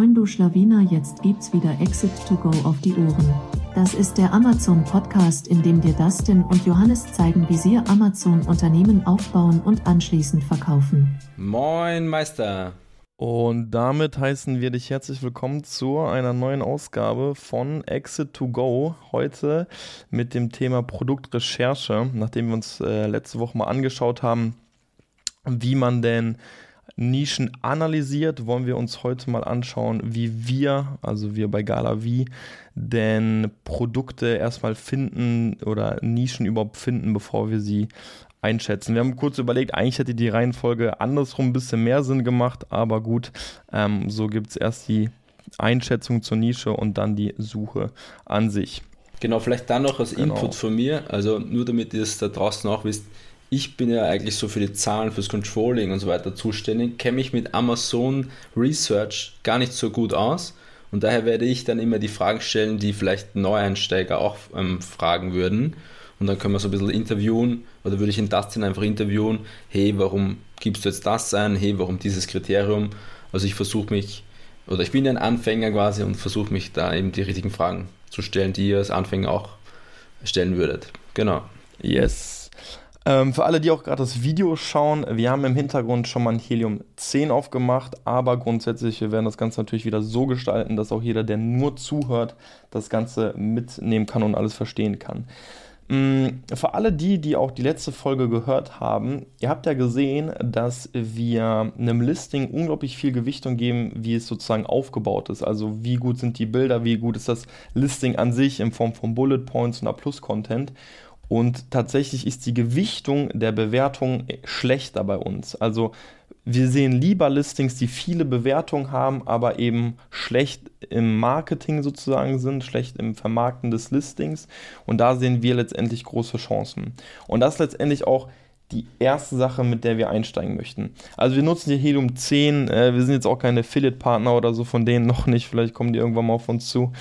Moin du Schlawiner, jetzt gibt's wieder Exit to Go auf die Ohren. Das ist der Amazon Podcast, in dem dir Dustin und Johannes zeigen, wie sie Amazon Unternehmen aufbauen und anschließend verkaufen. Moin Meister. Und damit heißen wir dich herzlich willkommen zu einer neuen Ausgabe von Exit to Go. Heute mit dem Thema Produktrecherche, nachdem wir uns äh, letzte Woche mal angeschaut haben, wie man denn Nischen analysiert, wollen wir uns heute mal anschauen, wie wir, also wir bei Gala wie, denn Produkte erstmal finden oder Nischen überhaupt finden, bevor wir sie einschätzen. Wir haben kurz überlegt, eigentlich hätte die Reihenfolge andersrum ein bisschen mehr Sinn gemacht, aber gut, ähm, so gibt es erst die Einschätzung zur Nische und dann die Suche an sich. Genau, vielleicht dann noch als genau. Input von mir, also nur damit ihr es da draußen auch wisst, ich bin ja eigentlich so für die Zahlen, fürs Controlling und so weiter zuständig, kenne mich mit Amazon Research gar nicht so gut aus und daher werde ich dann immer die Fragen stellen, die vielleicht Neueinsteiger auch ähm, fragen würden und dann können wir so ein bisschen interviewen oder würde ich in Dustin einfach interviewen, hey, warum gibst du jetzt das ein, hey, warum dieses Kriterium? Also ich versuche mich, oder ich bin ein Anfänger quasi und versuche mich da eben die richtigen Fragen zu stellen, die ihr als Anfänger auch stellen würdet. Genau. Yes. Ähm, für alle, die auch gerade das Video schauen, wir haben im Hintergrund schon mal ein Helium 10 aufgemacht, aber grundsätzlich, wir werden das Ganze natürlich wieder so gestalten, dass auch jeder, der nur zuhört, das Ganze mitnehmen kann und alles verstehen kann. Mm, für alle die, die auch die letzte Folge gehört haben, ihr habt ja gesehen, dass wir einem Listing unglaublich viel Gewichtung geben, wie es sozusagen aufgebaut ist. Also wie gut sind die Bilder, wie gut ist das Listing an sich in Form von Bullet Points und A-Plus-Content. Und tatsächlich ist die Gewichtung der Bewertung schlechter bei uns. Also wir sehen lieber Listings, die viele Bewertungen haben, aber eben schlecht im Marketing sozusagen sind, schlecht im Vermarkten des Listings. Und da sehen wir letztendlich große Chancen. Und das ist letztendlich auch die erste Sache, mit der wir einsteigen möchten. Also wir nutzen hier Helium 10, äh, wir sind jetzt auch keine Affiliate-Partner oder so von denen noch nicht, vielleicht kommen die irgendwann mal auf uns zu.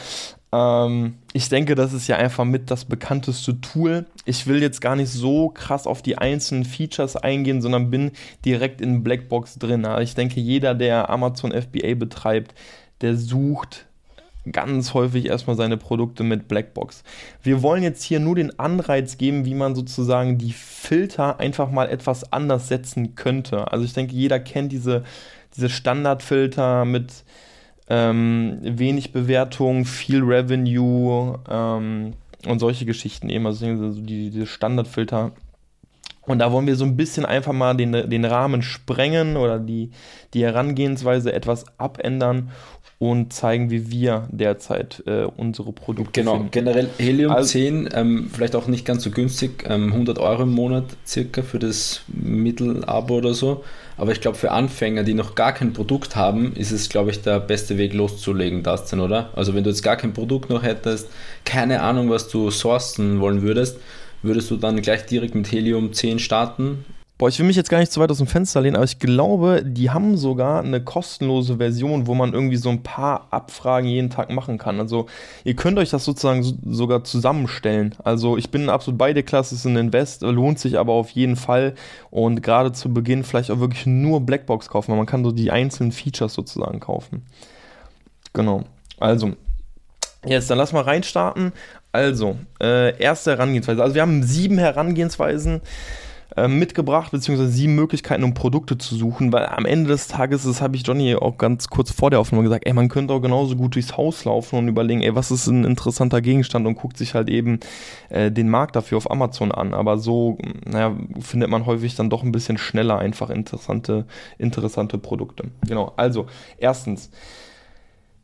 Ähm, ich denke, das ist ja einfach mit das bekannteste Tool. Ich will jetzt gar nicht so krass auf die einzelnen Features eingehen, sondern bin direkt in Blackbox drin. Also ich denke, jeder, der Amazon FBA betreibt, der sucht ganz häufig erstmal seine Produkte mit Blackbox. Wir wollen jetzt hier nur den Anreiz geben, wie man sozusagen die Filter einfach mal etwas anders setzen könnte. Also ich denke, jeder kennt diese, diese Standardfilter mit ähm, wenig Bewertung, viel Revenue ähm, und solche Geschichten eben, also die, die Standardfilter. Und da wollen wir so ein bisschen einfach mal den, den Rahmen sprengen oder die, die Herangehensweise etwas abändern und zeigen, wie wir derzeit äh, unsere Produkte Genau, finden. generell Helium also, 10, ähm, vielleicht auch nicht ganz so günstig, ähm, 100 Euro im Monat circa für das Mittelabo oder so. Aber ich glaube, für Anfänger, die noch gar kein Produkt haben, ist es, glaube ich, der beste Weg loszulegen, das denn, oder? Also wenn du jetzt gar kein Produkt noch hättest, keine Ahnung, was du sourcen wollen würdest, würdest du dann gleich direkt mit Helium 10 starten Boah, ich will mich jetzt gar nicht zu weit aus dem Fenster lehnen, aber ich glaube, die haben sogar eine kostenlose Version, wo man irgendwie so ein paar Abfragen jeden Tag machen kann. Also ihr könnt euch das sozusagen so, sogar zusammenstellen. Also ich bin absolut beide Klasse, ist ein Invest, lohnt sich aber auf jeden Fall. Und gerade zu Beginn vielleicht auch wirklich nur Blackbox kaufen, weil man kann so die einzelnen Features sozusagen kaufen. Genau. Also, jetzt dann lass mal reinstarten. Also, äh, erste Herangehensweise. Also wir haben sieben Herangehensweisen äh, mitgebracht, beziehungsweise sieben Möglichkeiten, um Produkte zu suchen, weil am Ende des Tages, das habe ich Johnny auch ganz kurz vor der Aufnahme gesagt, ey, man könnte auch genauso gut durchs Haus laufen und überlegen, ey, was ist ein interessanter Gegenstand und guckt sich halt eben äh, den Markt dafür auf Amazon an. Aber so, naja, findet man häufig dann doch ein bisschen schneller einfach interessante, interessante Produkte. Genau, also, erstens,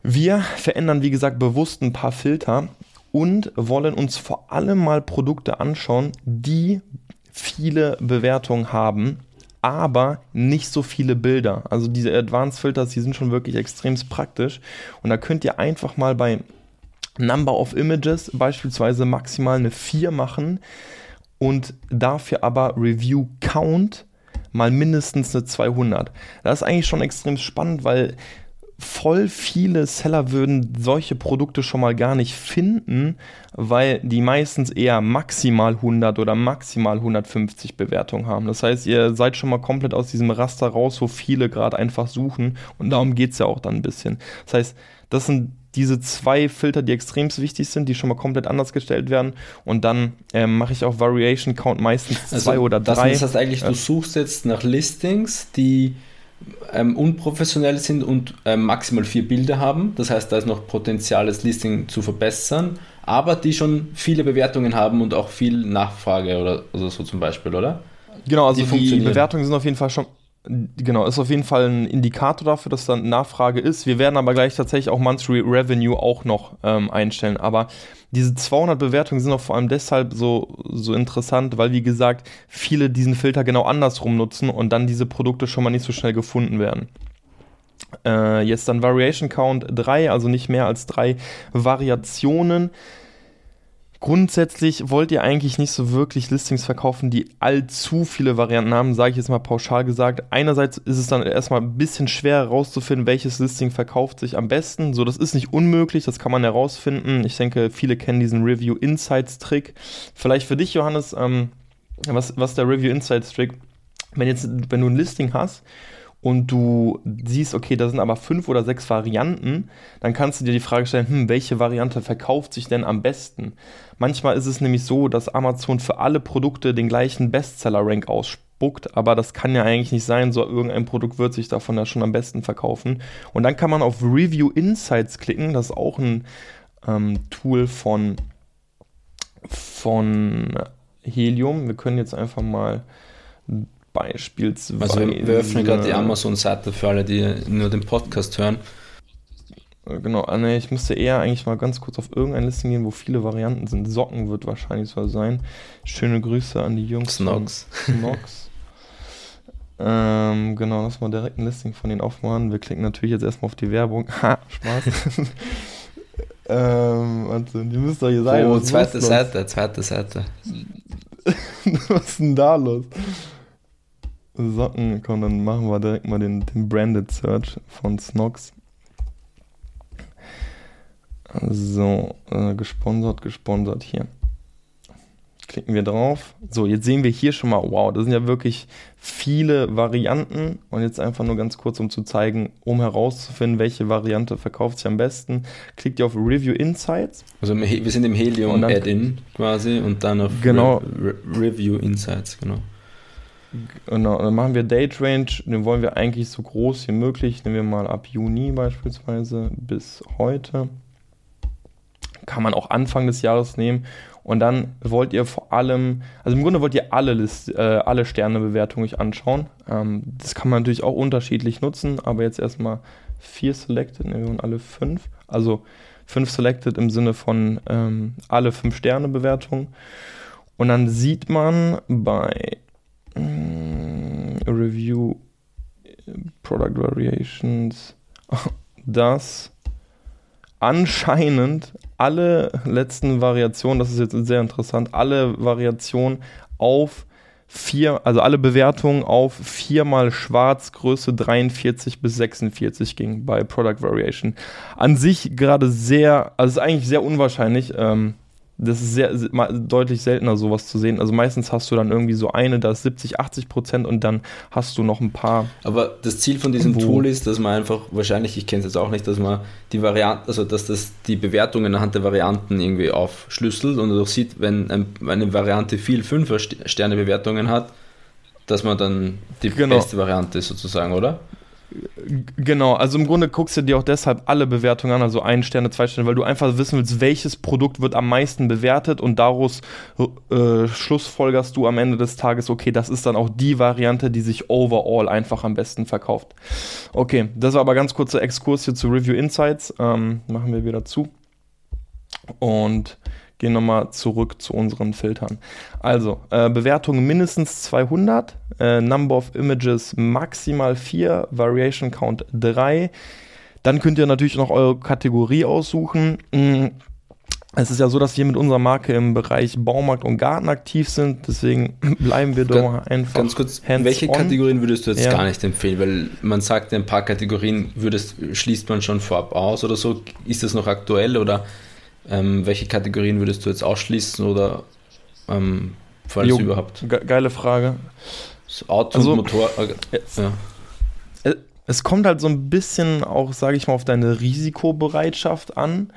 wir verändern, wie gesagt, bewusst ein paar Filter und wollen uns vor allem mal Produkte anschauen, die viele Bewertungen haben, aber nicht so viele Bilder. Also diese Advanced Filters, die sind schon wirklich extrem praktisch. Und da könnt ihr einfach mal bei Number of Images beispielsweise maximal eine 4 machen und dafür aber Review Count mal mindestens eine 200. Das ist eigentlich schon extrem spannend, weil voll viele Seller würden solche Produkte schon mal gar nicht finden, weil die meistens eher maximal 100 oder maximal 150 Bewertungen haben. Das heißt, ihr seid schon mal komplett aus diesem Raster raus, wo viele gerade einfach suchen und darum geht es ja auch dann ein bisschen. Das heißt, das sind diese zwei Filter, die extrem wichtig sind, die schon mal komplett anders gestellt werden. Und dann ähm, mache ich auch Variation Count meistens also zwei oder drei. Das heißt eigentlich, du suchst jetzt nach Listings, die ähm, unprofessionell sind und ähm, maximal vier Bilder haben. Das heißt, da ist noch Potenzial, das Listing zu verbessern, aber die schon viele Bewertungen haben und auch viel Nachfrage oder also so zum Beispiel, oder? Genau, also die, die Bewertungen sind auf jeden Fall schon Genau, ist auf jeden Fall ein Indikator dafür, dass dann Nachfrage ist. Wir werden aber gleich tatsächlich auch Monthly Revenue auch noch ähm, einstellen. Aber diese 200 Bewertungen sind auch vor allem deshalb so, so interessant, weil, wie gesagt, viele diesen Filter genau andersrum nutzen und dann diese Produkte schon mal nicht so schnell gefunden werden. Äh, jetzt dann Variation Count 3, also nicht mehr als drei Variationen. Grundsätzlich wollt ihr eigentlich nicht so wirklich Listings verkaufen, die allzu viele Varianten haben, sage ich jetzt mal pauschal gesagt. Einerseits ist es dann erstmal ein bisschen schwer herauszufinden, welches Listing verkauft sich am besten. So, das ist nicht unmöglich, das kann man herausfinden. Ich denke, viele kennen diesen Review Insights Trick. Vielleicht für dich, Johannes, ähm, was, was der Review Insights Trick? Wenn jetzt, wenn du ein Listing hast und du siehst, okay, da sind aber fünf oder sechs Varianten, dann kannst du dir die Frage stellen, hm, welche Variante verkauft sich denn am besten? Manchmal ist es nämlich so, dass Amazon für alle Produkte den gleichen Bestseller-Rank ausspuckt, aber das kann ja eigentlich nicht sein, so irgendein Produkt wird sich davon ja schon am besten verkaufen. Und dann kann man auf Review Insights klicken, das ist auch ein ähm, Tool von, von Helium. Wir können jetzt einfach mal Beispielsweise. Also wir, wir öffnen gerade die Amazon-Seite für alle, die nur den Podcast hören. Genau, ah, nee, ich müsste eher eigentlich mal ganz kurz auf irgendein Listing gehen, wo viele Varianten sind. Socken wird wahrscheinlich so sein. Schöne Grüße an die Jungs. Snox. Snox. ähm, genau, lass mal direkt ein Listing von denen aufmachen. Wir klicken natürlich jetzt erstmal auf die Werbung. Ha, Spaß. ähm, warte, die müsste doch hier sein. Oh, zweite Seite, zweite Seite. Was ist denn da los? Socken, komm, dann machen wir direkt mal den, den Branded Search von Snox. So, äh, gesponsert, gesponsert hier. Klicken wir drauf. So, jetzt sehen wir hier schon mal, wow, das sind ja wirklich viele Varianten. Und jetzt einfach nur ganz kurz, um zu zeigen, um herauszufinden, welche Variante verkauft sich am besten, klickt ihr auf Review Insights. Also wir sind im Helium Add-in quasi und dann auf genau, Re Re Review Insights, genau. Genau, dann machen wir Date Range, den wollen wir eigentlich so groß wie möglich. Nehmen wir mal ab Juni beispielsweise bis heute. Kann man auch Anfang des Jahres nehmen. Und dann wollt ihr vor allem, also im Grunde wollt ihr alle, List, äh, alle Sternebewertungen euch anschauen. Ähm, das kann man natürlich auch unterschiedlich nutzen, aber jetzt erstmal vier selected, nehmen wir alle fünf. Also fünf selected im Sinne von ähm, alle fünf Sterne Bewertungen. Und dann sieht man bei Mm, Review Product Variations, dass anscheinend alle letzten Variationen, das ist jetzt sehr interessant, alle Variationen auf vier, also alle Bewertungen auf viermal schwarz Größe 43 bis 46 ging bei Product Variation. An sich gerade sehr, also ist eigentlich sehr unwahrscheinlich. Ähm, das ist sehr, deutlich seltener, sowas zu sehen. Also meistens hast du dann irgendwie so eine, da ist 70, 80 Prozent und dann hast du noch ein paar. Aber das Ziel von diesem Tool ist, dass man einfach, wahrscheinlich, ich kenne es jetzt auch nicht, dass man die Varianten, also dass das die Bewertungen anhand der Varianten irgendwie aufschlüsselt und dadurch sieht, wenn eine Variante viel 5 Sterne Bewertungen hat, dass man dann die genau. beste Variante ist sozusagen, oder? Genau, also im Grunde guckst du dir auch deshalb alle Bewertungen an, also ein Sterne, zwei Sterne, weil du einfach wissen willst, welches Produkt wird am meisten bewertet und daraus äh, schlussfolgerst du am Ende des Tages, okay, das ist dann auch die Variante, die sich overall einfach am besten verkauft. Okay, das war aber ganz kurzer Exkurs hier zu Review Insights. Ähm, machen wir wieder zu. Und gehen nochmal zurück zu unseren Filtern. Also, äh, Bewertungen mindestens 200, äh, Number of Images maximal 4, Variation Count 3. Dann könnt ihr natürlich noch eure Kategorie aussuchen. Mhm. Es ist ja so, dass wir mit unserer Marke im Bereich Baumarkt und Garten aktiv sind, deswegen bleiben wir da einfach. Ganz kurz, welche Kategorien würdest du jetzt ja. gar nicht empfehlen? Weil man sagt, ein paar Kategorien würdest, schließt man schon vorab aus oder so. Ist das noch aktuell oder ähm, welche Kategorien würdest du jetzt ausschließen oder ähm, falls jo, überhaupt? Ge geile Frage. Das Auto also, Motor. Äh, ja. Es kommt halt so ein bisschen auch, sage ich mal, auf deine Risikobereitschaft an.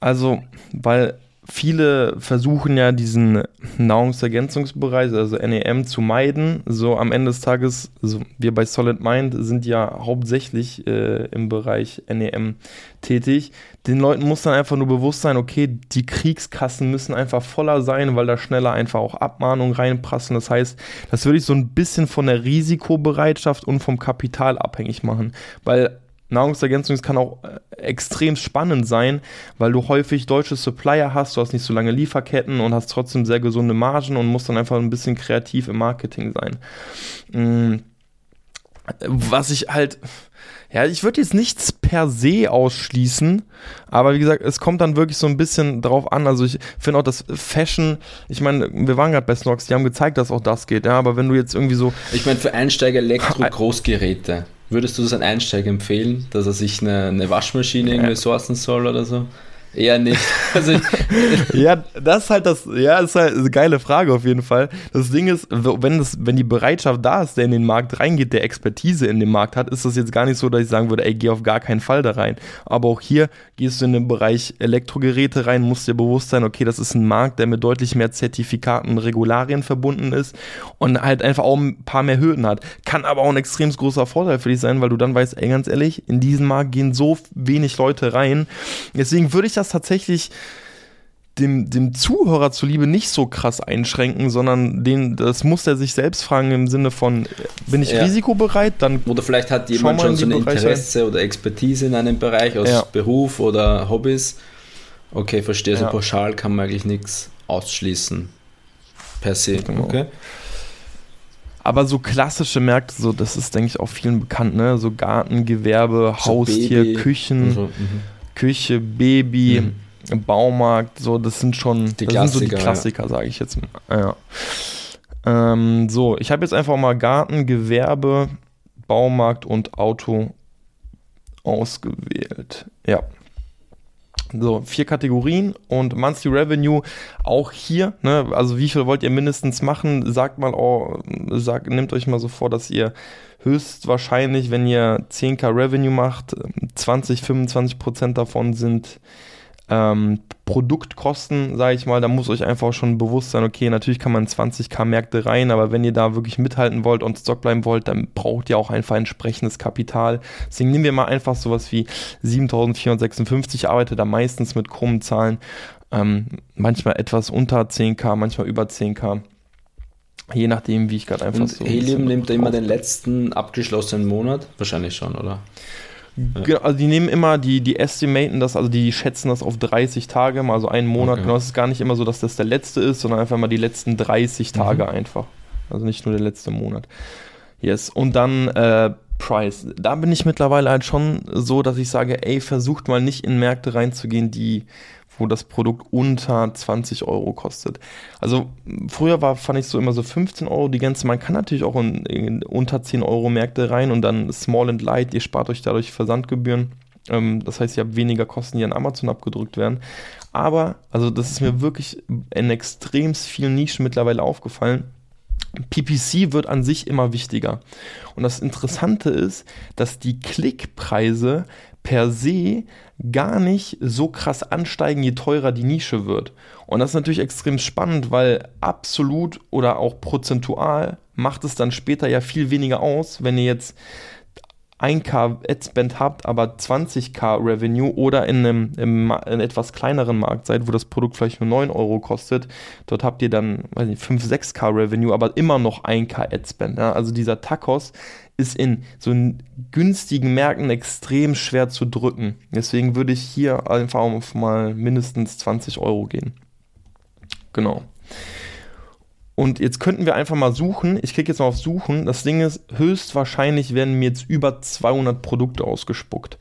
Also, weil viele versuchen ja diesen Nahrungsergänzungsbereich, also NEM, zu meiden. So am Ende des Tages, also wir bei Solid Mind sind ja hauptsächlich äh, im Bereich NEM tätig. Den Leuten muss dann einfach nur bewusst sein, okay, die Kriegskassen müssen einfach voller sein, weil da schneller einfach auch Abmahnungen reinprassen. Das heißt, das würde ich so ein bisschen von der Risikobereitschaft und vom Kapital abhängig machen. Weil Nahrungsergänzung kann auch äh, extrem spannend sein, weil du häufig deutsche Supplier hast, du hast nicht so lange Lieferketten und hast trotzdem sehr gesunde Margen und musst dann einfach ein bisschen kreativ im Marketing sein. Mm. Was ich halt, ja, ich würde jetzt nichts per se ausschließen, aber wie gesagt, es kommt dann wirklich so ein bisschen drauf an. Also ich finde auch das Fashion, ich meine, wir waren gerade bei Snox, die haben gezeigt, dass auch das geht, ja, aber wenn du jetzt irgendwie so. Ich meine, für Einsteiger Elektro-Großgeräte. Würdest du das einem Einsteiger empfehlen, dass er sich eine, eine Waschmaschine irgendwie sourcen soll oder so? Eher nicht. Also ja, das ist halt das, ja, ist halt eine geile Frage auf jeden Fall. Das Ding ist, wenn, das, wenn die Bereitschaft da ist, der in den Markt reingeht, der Expertise in den Markt hat, ist das jetzt gar nicht so, dass ich sagen würde, ey, geh auf gar keinen Fall da rein. Aber auch hier gehst du in den Bereich Elektrogeräte rein, musst dir bewusst sein, okay, das ist ein Markt, der mit deutlich mehr Zertifikaten und Regularien verbunden ist und halt einfach auch ein paar mehr Hürden hat. Kann aber auch ein extrem großer Vorteil für dich sein, weil du dann weißt, ey, ganz ehrlich, in diesen Markt gehen so wenig Leute rein. Deswegen würde ich das das tatsächlich dem, dem Zuhörer zuliebe nicht so krass einschränken, sondern den, das muss er sich selbst fragen im Sinne von, bin ich ja. risikobereit? Dann oder vielleicht hat jemand schon so ein Interesse rein. oder Expertise in einem Bereich aus ja. Beruf oder Hobbys. Okay, verstehe, so ja. pauschal kann man eigentlich nichts ausschließen. Per se. Genau. Okay. Aber so klassische Märkte, so, das ist, denke ich, auch vielen bekannt, ne? So Garten, Gewerbe, so Haustier, Baby Küchen. So, mhm. Küche, Baby, mhm. Baumarkt, so, das sind schon die, das sind so die Klassiker, ja. sage ich jetzt mal. Ja. Ähm, so, ich habe jetzt einfach mal Garten, Gewerbe, Baumarkt und Auto ausgewählt. Ja. So, vier Kategorien und Monthly Revenue auch hier, ne, also wie viel wollt ihr mindestens machen? Sagt mal, oh, sagt, nehmt euch mal so vor, dass ihr höchstwahrscheinlich, wenn ihr 10k Revenue macht, 20, 25 Prozent davon sind ähm, Produktkosten, sage ich mal. Da muss euch einfach schon bewusst sein, okay, natürlich kann man 20k Märkte rein, aber wenn ihr da wirklich mithalten wollt und Stock bleiben wollt, dann braucht ihr auch einfach entsprechendes Kapital. Deswegen nehmen wir mal einfach sowas wie 7456, arbeite da meistens mit krummen Zahlen. Ähm, manchmal etwas unter 10k, manchmal über 10k. Je nachdem, wie ich gerade einfach und so. Helium nimmt immer den letzten abgeschlossenen Monat? Wahrscheinlich schon, oder? Genau, also die nehmen immer, die, die estimaten das, also die schätzen das auf 30 Tage, also einen Monat. Okay. Genau, es ist gar nicht immer so, dass das der letzte ist, sondern einfach mal die letzten 30 Tage mhm. einfach. Also nicht nur der letzte Monat. Yes. Und dann äh, Price. Da bin ich mittlerweile halt schon so, dass ich sage, ey, versucht mal nicht in Märkte reinzugehen, die wo das Produkt unter 20 Euro kostet. Also früher war, fand ich so immer so 15 Euro die ganze. Man kann natürlich auch in, in unter 10 Euro Märkte rein und dann Small and Light, ihr spart euch dadurch Versandgebühren. Ähm, das heißt, ihr habt weniger Kosten, die an Amazon abgedrückt werden. Aber, also das ist mir wirklich in extrem vielen Nischen mittlerweile aufgefallen. PPC wird an sich immer wichtiger. Und das Interessante ist, dass die Klickpreise per se gar nicht so krass ansteigen, je teurer die Nische wird. Und das ist natürlich extrem spannend, weil absolut oder auch prozentual macht es dann später ja viel weniger aus, wenn ihr jetzt 1k Adspend habt, aber 20k Revenue oder in einem, in etwas kleineren Markt seid, wo das Produkt vielleicht nur 9 Euro kostet, dort habt ihr dann, weiß nicht, 5, 6k Revenue, aber immer noch 1k Adspend. Ja? Also dieser Tacos ist in so günstigen Märkten extrem schwer zu drücken. Deswegen würde ich hier einfach auf mal mindestens 20 Euro gehen. Genau. Und jetzt könnten wir einfach mal suchen. Ich klicke jetzt mal auf Suchen. Das Ding ist, höchstwahrscheinlich werden mir jetzt über 200 Produkte ausgespuckt.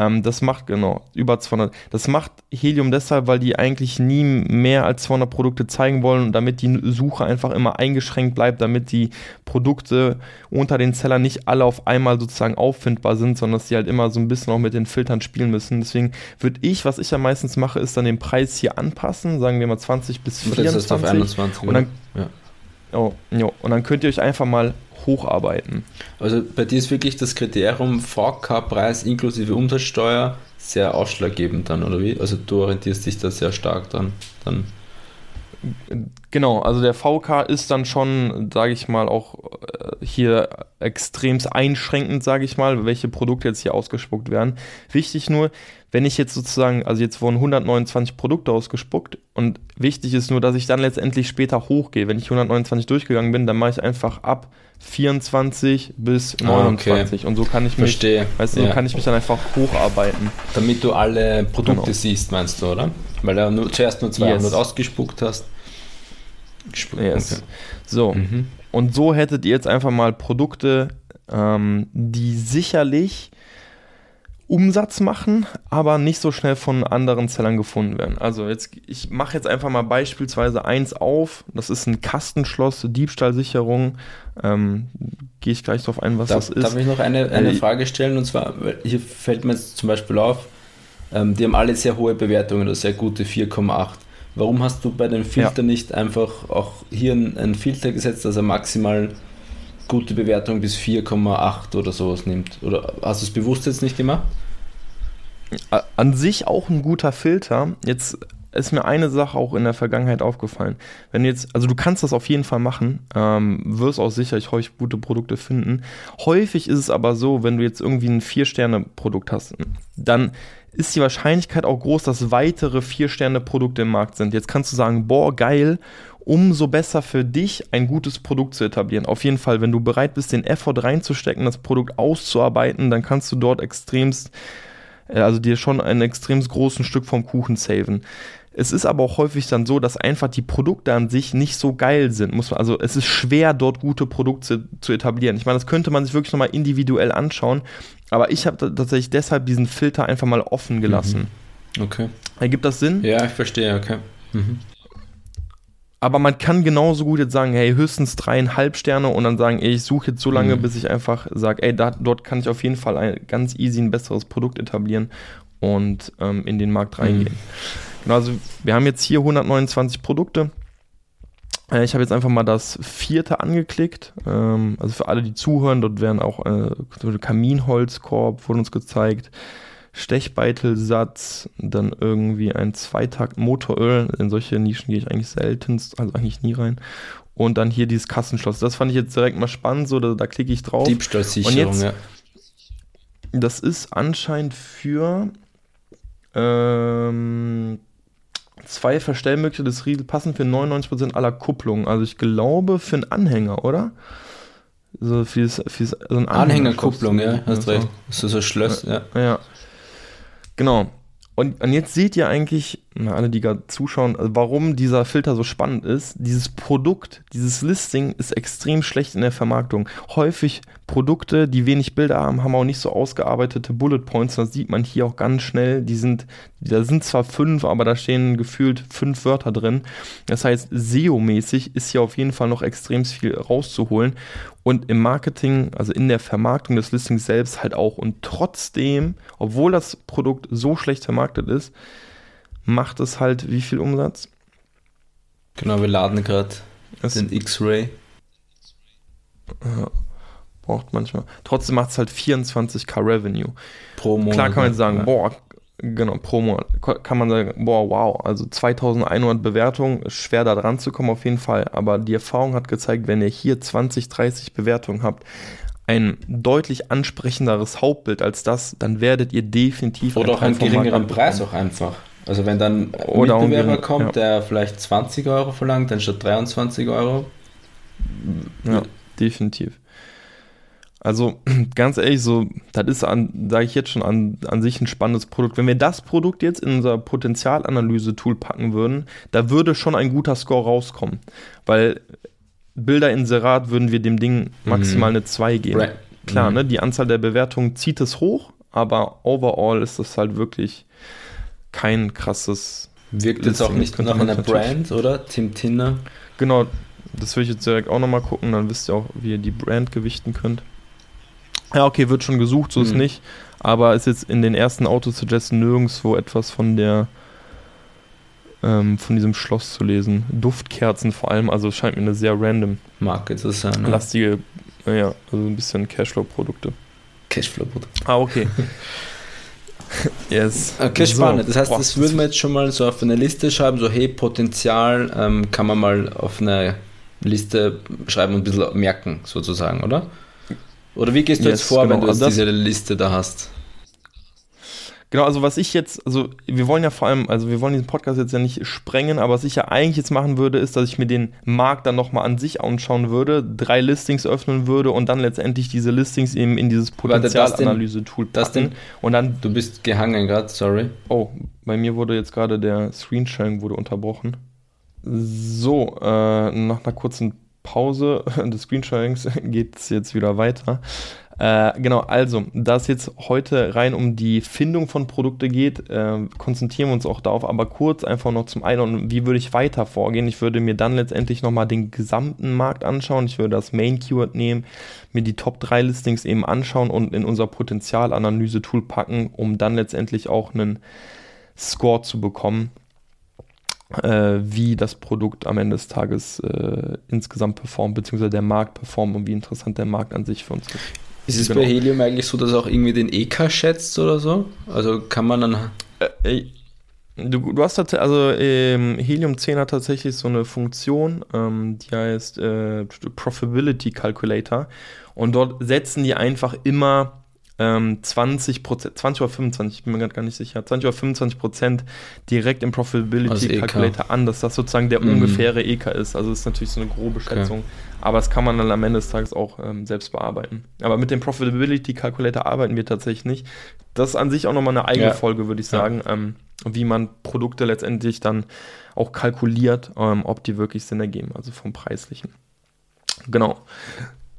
Ähm, das macht, genau, über 200. Das macht Helium deshalb, weil die eigentlich nie mehr als 200 Produkte zeigen wollen und damit die Suche einfach immer eingeschränkt bleibt, damit die Produkte unter den Sellern nicht alle auf einmal sozusagen auffindbar sind, sondern dass sie halt immer so ein bisschen auch mit den Filtern spielen müssen. Deswegen würde ich, was ich ja meistens mache, ist dann den Preis hier anpassen, sagen wir mal 20 bis 24. Das ist auf 21, und dann, ja. Oh, jo. Und dann könnt ihr euch einfach mal hocharbeiten. Also bei dir ist wirklich das Kriterium VK-Preis inklusive Umsatzsteuer sehr ausschlaggebend dann, oder wie? Also du orientierst dich da sehr stark dann. dann. Genau, also der VK ist dann schon, sage ich mal, auch äh, hier extremst einschränkend, sage ich mal, welche Produkte jetzt hier ausgespuckt werden. Wichtig nur, wenn ich jetzt sozusagen, also jetzt wurden 129 Produkte ausgespuckt und wichtig ist nur, dass ich dann letztendlich später hochgehe. Wenn ich 129 durchgegangen bin, dann mache ich einfach ab 24 bis 29 ah, okay. und so kann ich mich, Verstehe. weißt du, ja. so kann ich mich dann einfach hocharbeiten. Damit du alle Produkte genau. siehst, meinst du, oder? Weil du nur, zuerst nur 200 yes. ausgespuckt hast. Gespuckt. Yes. Okay. So, mhm. und so hättet ihr jetzt einfach mal Produkte, ähm, die sicherlich Umsatz machen, aber nicht so schnell von anderen Zellern gefunden werden. Also jetzt, ich mache jetzt einfach mal beispielsweise eins auf. Das ist ein Kastenschloss, Diebstahlsicherung. Ähm, Gehe ich gleich darauf ein, was darf, das ist. Darf ich noch eine, eine äh, Frage stellen? Und zwar, hier fällt mir jetzt zum Beispiel auf, ähm, die haben alle sehr hohe Bewertungen oder sehr gute 4,8. Warum hast du bei den Filtern ja. nicht einfach auch hier einen Filter gesetzt, dass er maximal gute Bewertung bis 4,8 oder sowas nimmt? Oder hast du es bewusst jetzt nicht gemacht? An sich auch ein guter Filter. Jetzt ist mir eine Sache auch in der Vergangenheit aufgefallen. Wenn jetzt, also du kannst das auf jeden Fall machen, ähm, wirst auch sicherlich häufig gute Produkte finden. Häufig ist es aber so, wenn du jetzt irgendwie ein Vier-Sterne-Produkt hast, dann ist die Wahrscheinlichkeit auch groß, dass weitere Vier-Sterne-Produkte im Markt sind. Jetzt kannst du sagen, boah, geil, umso besser für dich, ein gutes Produkt zu etablieren. Auf jeden Fall, wenn du bereit bist, den Effort reinzustecken, das Produkt auszuarbeiten, dann kannst du dort extremst, äh, also dir schon ein extrem großen Stück vom Kuchen saven. Es ist aber auch häufig dann so, dass einfach die Produkte an sich nicht so geil sind. Muss man, also es ist schwer, dort gute Produkte zu etablieren. Ich meine, das könnte man sich wirklich nochmal individuell anschauen. Aber ich habe tatsächlich deshalb diesen Filter einfach mal offen gelassen. Mhm. Okay. Ergibt das Sinn? Ja, ich verstehe, okay. Mhm. Aber man kann genauso gut jetzt sagen, hey, höchstens dreieinhalb Sterne und dann sagen, ey, ich suche jetzt so lange, mhm. bis ich einfach sage, ey, da, dort kann ich auf jeden Fall ein, ganz easy ein besseres Produkt etablieren und ähm, in den Markt reingehen. Mhm. Genau, also wir haben jetzt hier 129 Produkte. Äh, ich habe jetzt einfach mal das vierte angeklickt. Ähm, also für alle, die zuhören, dort werden auch äh, Kaminholzkorb, wurde uns gezeigt. Stechbeitelsatz, dann irgendwie ein Zweitakt Motoröl. In solche Nischen gehe ich eigentlich seltenst, also eigentlich nie rein. Und dann hier dieses Kassenschloss. Das fand ich jetzt direkt mal spannend, so da, da klicke ich drauf. Diebstahlsicherung, ja. Das ist anscheinend für ähm, zwei Verstellmöglichkeiten des Riedel passen für 99% aller Kupplungen. Also ich glaube für einen Anhänger, oder? So, für's, für's, so ein Anhängerkupplung, ja, hast recht. So, so Schloss, ja. Ja, Genau. Und, und jetzt seht ihr eigentlich, alle, die gerade zuschauen, also warum dieser Filter so spannend ist. Dieses Produkt, dieses Listing ist extrem schlecht in der Vermarktung. Häufig Produkte, die wenig Bilder haben, haben auch nicht so ausgearbeitete Bullet Points. Das sieht man hier auch ganz schnell. Die sind, da sind zwar fünf, aber da stehen gefühlt fünf Wörter drin. Das heißt, SEO-mäßig ist hier auf jeden Fall noch extrem viel rauszuholen. Und im Marketing, also in der Vermarktung des Listings selbst halt auch. Und trotzdem, obwohl das Produkt so schlecht vermarktet ist, macht es halt wie viel Umsatz? Genau, wir laden gerade den X-Ray. Ja braucht manchmal. Trotzdem macht es halt 24k Revenue. Pro Monat. Klar kann man sagen, ja. boah, genau, pro Monat. Kann man sagen, boah, wow, also 2100 Bewertungen, schwer da dran zu kommen auf jeden Fall. Aber die Erfahrung hat gezeigt, wenn ihr hier 20, 30 Bewertungen habt, ein deutlich ansprechenderes Hauptbild als das, dann werdet ihr definitiv oder auch einen geringeren Preis auch einfach. Also wenn dann ein oder Mitbewerber kommt, ja. der vielleicht 20 Euro verlangt, dann statt 23 Euro. Ja, definitiv. Also ganz ehrlich, so, das ist sage ich jetzt schon, an, an sich ein spannendes Produkt. Wenn wir das Produkt jetzt in unser Potenzialanalyse-Tool packen würden, da würde schon ein guter Score rauskommen. Weil Bilderinserat würden wir dem Ding maximal mhm. eine 2 geben. Right. Klar, mhm. ne, die Anzahl der Bewertungen zieht es hoch, aber overall ist das halt wirklich kein krasses. Wirkt jetzt auch nicht nach einer Brand, oder? Tim Tinner. Genau, das will ich jetzt direkt auch nochmal gucken, dann wisst ihr auch, wie ihr die Brand gewichten könnt. Ja, okay, wird schon gesucht, so mhm. ist nicht. Aber ist jetzt in den ersten Autosuggesten nirgendwo etwas von der ähm, von diesem Schloss zu lesen. Duftkerzen vor allem, also scheint mir eine sehr random Marke zu sein. Ne? Lastige, ja, also ein bisschen Cashflow-Produkte. Cashflow-Produkte. Ah, okay. yes. Okay, so. spannend. Das heißt, das würden wir jetzt schon mal so auf eine Liste schreiben, so hey, Potenzial ähm, kann man mal auf eine Liste schreiben und ein bisschen merken, sozusagen, oder? Oder wie gehst du yes, jetzt vor, genau. wenn du also diese Liste da hast? Genau, also was ich jetzt, also wir wollen ja vor allem, also wir wollen diesen Podcast jetzt ja nicht sprengen, aber was ich ja eigentlich jetzt machen würde, ist, dass ich mir den Markt dann nochmal an sich anschauen würde, drei Listings öffnen würde und dann letztendlich diese Listings eben in dieses Potenzialanalyse-Tool packen. Das denn, und dann. Du bist gehangen gerade, sorry. Oh, bei mir wurde jetzt gerade der Screensharing wurde unterbrochen. So, äh, nach einer kurzen Pause des Screensharings geht es jetzt wieder weiter. Äh, genau, also, da es jetzt heute rein um die Findung von Produkte geht, äh, konzentrieren wir uns auch darauf, aber kurz einfach noch zum einen, wie würde ich weiter vorgehen? Ich würde mir dann letztendlich nochmal den gesamten Markt anschauen. Ich würde das Main Keyword nehmen, mir die Top 3 Listings eben anschauen und in unser Potenzialanalyse-Tool packen, um dann letztendlich auch einen Score zu bekommen, äh, wie das Produkt am Ende des Tages äh, insgesamt performt, beziehungsweise der Markt performt und wie interessant der Markt an sich für uns ist. Ist es genau. bei Helium eigentlich so, dass er auch irgendwie den EK schätzt oder so? Also kann man dann. Äh, du, du hast tatsächlich, also ähm, Helium 10 hat tatsächlich so eine Funktion, ähm, die heißt äh, Profitability Calculator. Und dort setzen die einfach immer ähm, 20 Prozent, 20 oder 25, ich bin mir gerade gar nicht sicher, 20 oder 25 Prozent direkt im Profitability also e Calculator an, dass das sozusagen der mhm. ungefähre EK ist. Also ist natürlich so eine grobe Schätzung. Okay. Aber das kann man dann am Ende des Tages auch ähm, selbst bearbeiten. Aber mit dem Profitability Calculator arbeiten wir tatsächlich nicht. Das ist an sich auch nochmal eine eigene ja. Folge, würde ich sagen, ja. ähm, wie man Produkte letztendlich dann auch kalkuliert, ähm, ob die wirklich Sinn ergeben, also vom Preislichen. Genau.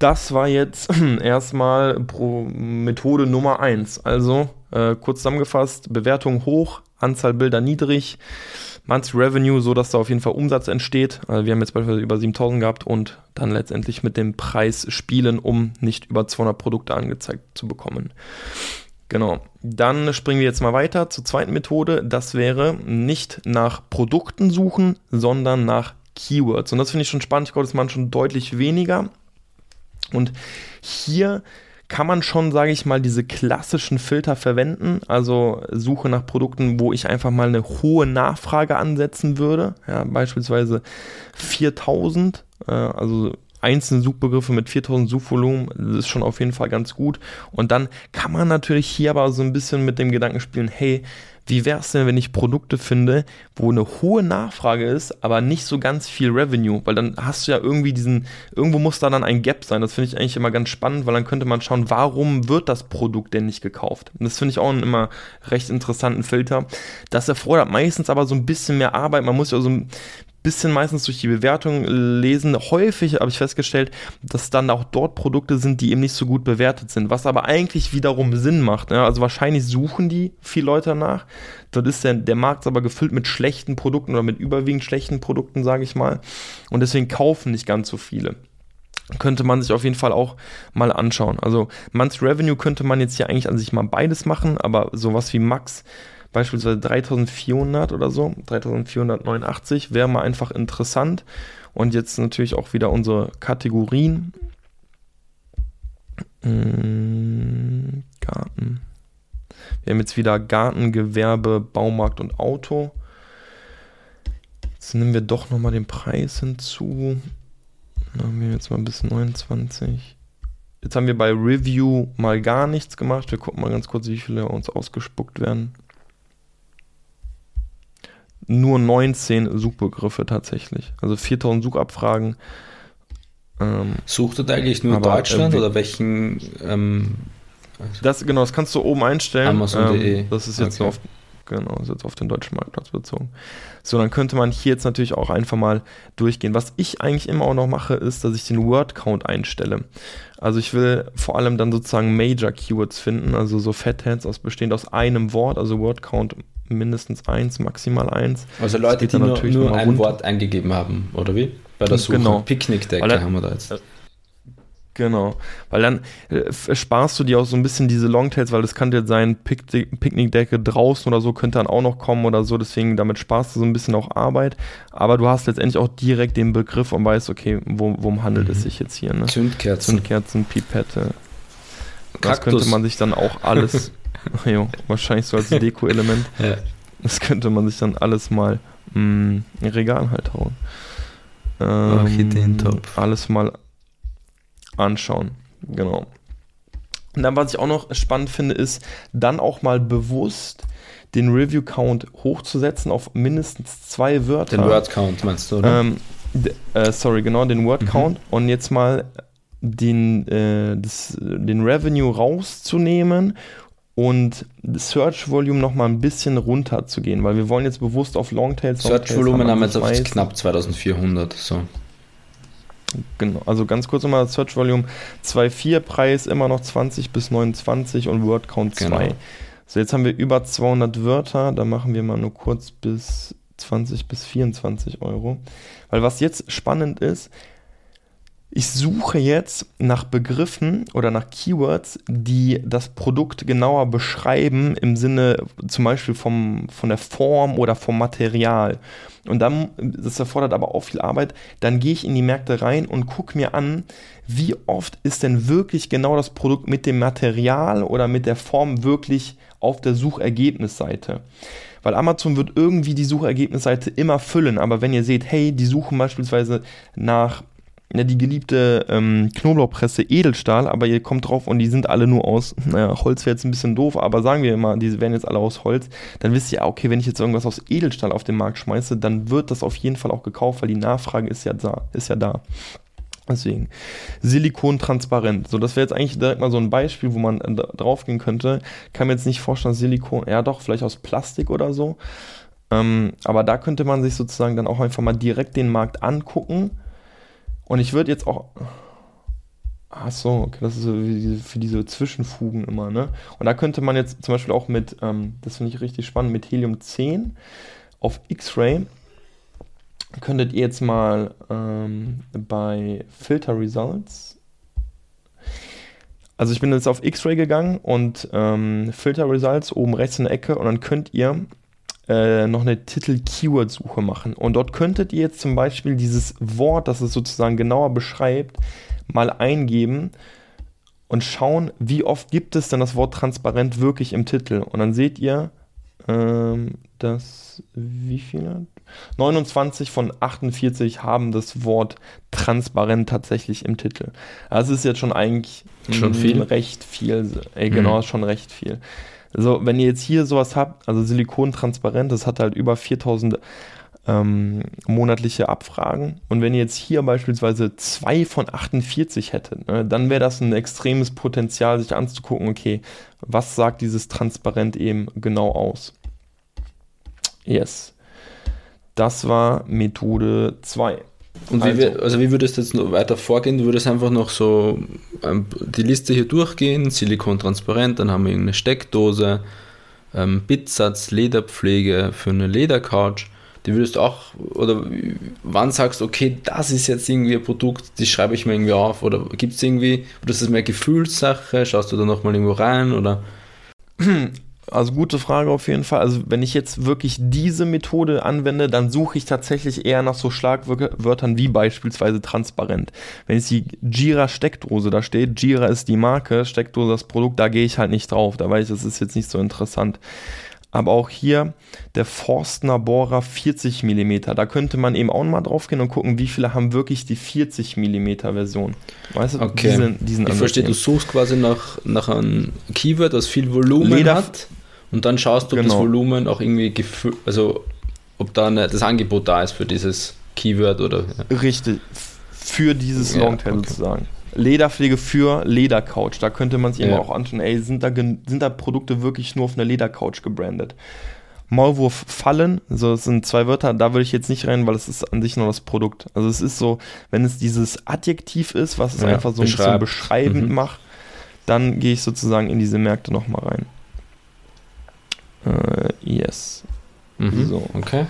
Das war jetzt erstmal Methode Nummer 1. Also äh, kurz zusammengefasst, Bewertung hoch, Anzahl Bilder niedrig, Monthly Revenue, so dass da auf jeden Fall Umsatz entsteht. Also wir haben jetzt beispielsweise über 7000 gehabt und dann letztendlich mit dem Preis spielen, um nicht über 200 Produkte angezeigt zu bekommen. Genau. Dann springen wir jetzt mal weiter zur zweiten Methode. Das wäre nicht nach Produkten suchen, sondern nach Keywords. Und das finde ich schon spannend. Ich glaube, das machen schon deutlich weniger. Und hier kann man schon, sage ich mal, diese klassischen Filter verwenden, also Suche nach Produkten, wo ich einfach mal eine hohe Nachfrage ansetzen würde, ja, beispielsweise 4000, äh, also einzelne Suchbegriffe mit 4000 Suchvolumen, das ist schon auf jeden Fall ganz gut. Und dann kann man natürlich hier aber so ein bisschen mit dem Gedanken spielen, hey, wie wäre es denn, wenn ich Produkte finde, wo eine hohe Nachfrage ist, aber nicht so ganz viel Revenue? Weil dann hast du ja irgendwie diesen, irgendwo muss da dann ein Gap sein. Das finde ich eigentlich immer ganz spannend, weil dann könnte man schauen, warum wird das Produkt denn nicht gekauft? Und das finde ich auch einen immer recht interessanten Filter. Das erfordert meistens aber so ein bisschen mehr Arbeit. Man muss ja so ein bisschen meistens durch die Bewertung lesen. Häufig habe ich festgestellt, dass dann auch dort Produkte sind, die eben nicht so gut bewertet sind, was aber eigentlich wiederum Sinn macht. Ja, also wahrscheinlich suchen die viele Leute nach. Dort ist der, der Markt aber gefüllt mit schlechten Produkten oder mit überwiegend schlechten Produkten, sage ich mal. Und deswegen kaufen nicht ganz so viele könnte man sich auf jeden Fall auch mal anschauen. Also Months Revenue könnte man jetzt hier eigentlich an sich mal beides machen, aber sowas wie Max beispielsweise 3400 oder so, 3489 wäre mal einfach interessant. Und jetzt natürlich auch wieder unsere Kategorien. Hm, Garten. Wir haben jetzt wieder Garten, Gewerbe, Baumarkt und Auto. Jetzt nehmen wir doch nochmal den Preis hinzu. Dann haben wir jetzt mal bis 29. Jetzt haben wir bei Review mal gar nichts gemacht. Wir gucken mal ganz kurz, wie viele uns ausgespuckt werden nur 19 Suchbegriffe tatsächlich. Also 4000 Suchabfragen. Ähm, Sucht ihr eigentlich nur aber, Deutschland äh, oder welchen? Ähm, das, genau, das kannst du oben einstellen. Amazon.de. Ähm, das ist jetzt okay. auf Genau, ist jetzt auf den deutschen Marktplatz bezogen. So, dann könnte man hier jetzt natürlich auch einfach mal durchgehen. Was ich eigentlich immer auch noch mache, ist, dass ich den Word-Count einstelle. Also ich will vor allem dann sozusagen Major Keywords finden, also so Fatheads aus bestehend aus einem Wort, also Word-Count mindestens eins, maximal eins. Also Leute, die nur, nur ein Wort eingegeben haben, oder wie? Bei der Suche. Genau. Picknickdecke haben wir da jetzt. Genau, weil dann äh, sparst du dir auch so ein bisschen diese Longtails, weil das könnte jetzt sein, Pick Picknickdecke draußen oder so könnte dann auch noch kommen oder so, deswegen damit sparst du so ein bisschen auch Arbeit, aber du hast letztendlich auch direkt den Begriff und weißt, okay, wo, worum handelt mhm. es sich jetzt hier? Ne? Zündkerzen. Zündkerzen, Pipette. Das könnte man sich dann auch alles, jo, wahrscheinlich so als Deko-Element, ja. das könnte man sich dann alles mal mh, mm, in Regal halt hauen. Ähm, Orchideentopf. Alles mal anschauen. Genau. Und dann, was ich auch noch spannend finde, ist dann auch mal bewusst den Review-Count hochzusetzen auf mindestens zwei Wörter. Den Word-Count meinst du, oder? Ähm, äh, sorry, genau, den Word-Count. Mhm. Und jetzt mal den, äh, das, den Revenue rauszunehmen und Search Volume noch mal ein bisschen runterzugehen, weil wir wollen jetzt bewusst auf Longtails. Search Volumen haben wir jetzt auf knapp 2400, so. Genau, also ganz kurz nochmal, Search Volume 2.4, Preis immer noch 20 bis 29 und Word Count 2. Genau. So, jetzt haben wir über 200 Wörter, da machen wir mal nur kurz bis 20 bis 24 Euro. Weil was jetzt spannend ist, ich suche jetzt nach Begriffen oder nach Keywords, die das Produkt genauer beschreiben, im Sinne zum Beispiel vom, von der Form oder vom Material. Und dann, das erfordert aber auch viel Arbeit, dann gehe ich in die Märkte rein und gucke mir an, wie oft ist denn wirklich genau das Produkt mit dem Material oder mit der Form wirklich auf der Suchergebnisseite. Weil Amazon wird irgendwie die Suchergebnisseite immer füllen, aber wenn ihr seht, hey, die suchen beispielsweise nach ja, die geliebte ähm, Knoblauchpresse Edelstahl, aber ihr kommt drauf und die sind alle nur aus, naja, Holz wäre jetzt ein bisschen doof, aber sagen wir immer, die werden jetzt alle aus Holz, dann wisst ihr, okay, wenn ich jetzt irgendwas aus Edelstahl auf den Markt schmeiße, dann wird das auf jeden Fall auch gekauft, weil die Nachfrage ist ja da. Ist ja da. Deswegen Silikon transparent. So, das wäre jetzt eigentlich direkt mal so ein Beispiel, wo man äh, drauf gehen könnte. Kann mir jetzt nicht vorstellen, Silikon, ja doch, vielleicht aus Plastik oder so. Ähm, aber da könnte man sich sozusagen dann auch einfach mal direkt den Markt angucken und ich würde jetzt auch. Ach so, okay, das ist so für diese Zwischenfugen immer, ne? Und da könnte man jetzt zum Beispiel auch mit, ähm, das finde ich richtig spannend, mit Helium 10 auf X-Ray könntet ihr jetzt mal ähm, bei Filter Results. Also ich bin jetzt auf X-Ray gegangen und ähm, Filter Results oben rechts in der Ecke und dann könnt ihr äh, noch eine Titel-Keyword-Suche machen. Und dort könntet ihr jetzt zum Beispiel dieses Wort, das es sozusagen genauer beschreibt, mal eingeben und schauen, wie oft gibt es denn das Wort transparent wirklich im Titel. Und dann seht ihr, ähm, dass wie viele? 29 von 48 haben das Wort transparent tatsächlich im Titel. Also ist jetzt schon eigentlich schon viel? recht viel. Ey, genau, mhm. schon recht viel. Also, wenn ihr jetzt hier sowas habt, also Silikon transparent, das hat halt über 4000 ähm, monatliche Abfragen. Und wenn ihr jetzt hier beispielsweise zwei von 48 hättet, ne, dann wäre das ein extremes Potenzial, sich anzugucken, okay, was sagt dieses transparent eben genau aus? Yes. Das war Methode 2. Und also, wie, also wie würdest du jetzt noch weiter vorgehen? Du würdest einfach noch so ähm, die Liste hier durchgehen, Silikon transparent, dann haben wir irgendeine Steckdose, ähm, Bitsatz, Lederpflege für eine Ledercouch. Die würdest du auch, oder wann sagst du, okay, das ist jetzt irgendwie ein Produkt, das schreibe ich mir irgendwie auf, oder gibt es irgendwie, oder ist das mehr Gefühlssache, schaust du da nochmal irgendwo rein, oder? Also gute Frage auf jeden Fall. Also wenn ich jetzt wirklich diese Methode anwende, dann suche ich tatsächlich eher nach so Schlagwörtern wie beispielsweise transparent. Wenn jetzt die Jira Steckdose da steht, Jira ist die Marke, Steckdose das Produkt, da gehe ich halt nicht drauf. Da weiß ich, das ist jetzt nicht so interessant. Aber auch hier der Forstner Bohrer 40 mm. Da könnte man eben auch mal drauf gehen und gucken, wie viele haben wirklich die 40 mm Version. Weißt du, okay. diesen, diesen Ich verstehe, du suchst quasi nach, nach einem Keyword, das viel Volumen Leder, hat und dann schaust du, ob genau. das Volumen auch irgendwie, also ob da eine, das Angebot da ist für dieses Keyword oder. Ja. Richtig, für dieses ja, Longtail okay. sozusagen. Lederpflege für Ledercouch. Da könnte man sich ja. auch anschauen, ey, sind da, sind da Produkte wirklich nur auf einer Ledercouch gebrandet? Maulwurf fallen, so das sind zwei Wörter, da würde ich jetzt nicht rein, weil es ist an sich nur das Produkt. Also es ist so, wenn es dieses Adjektiv ist, was es ja, einfach so ein bisschen beschreibend mhm. macht, dann gehe ich sozusagen in diese Märkte nochmal rein. Äh, yes. Mhm. So. Okay.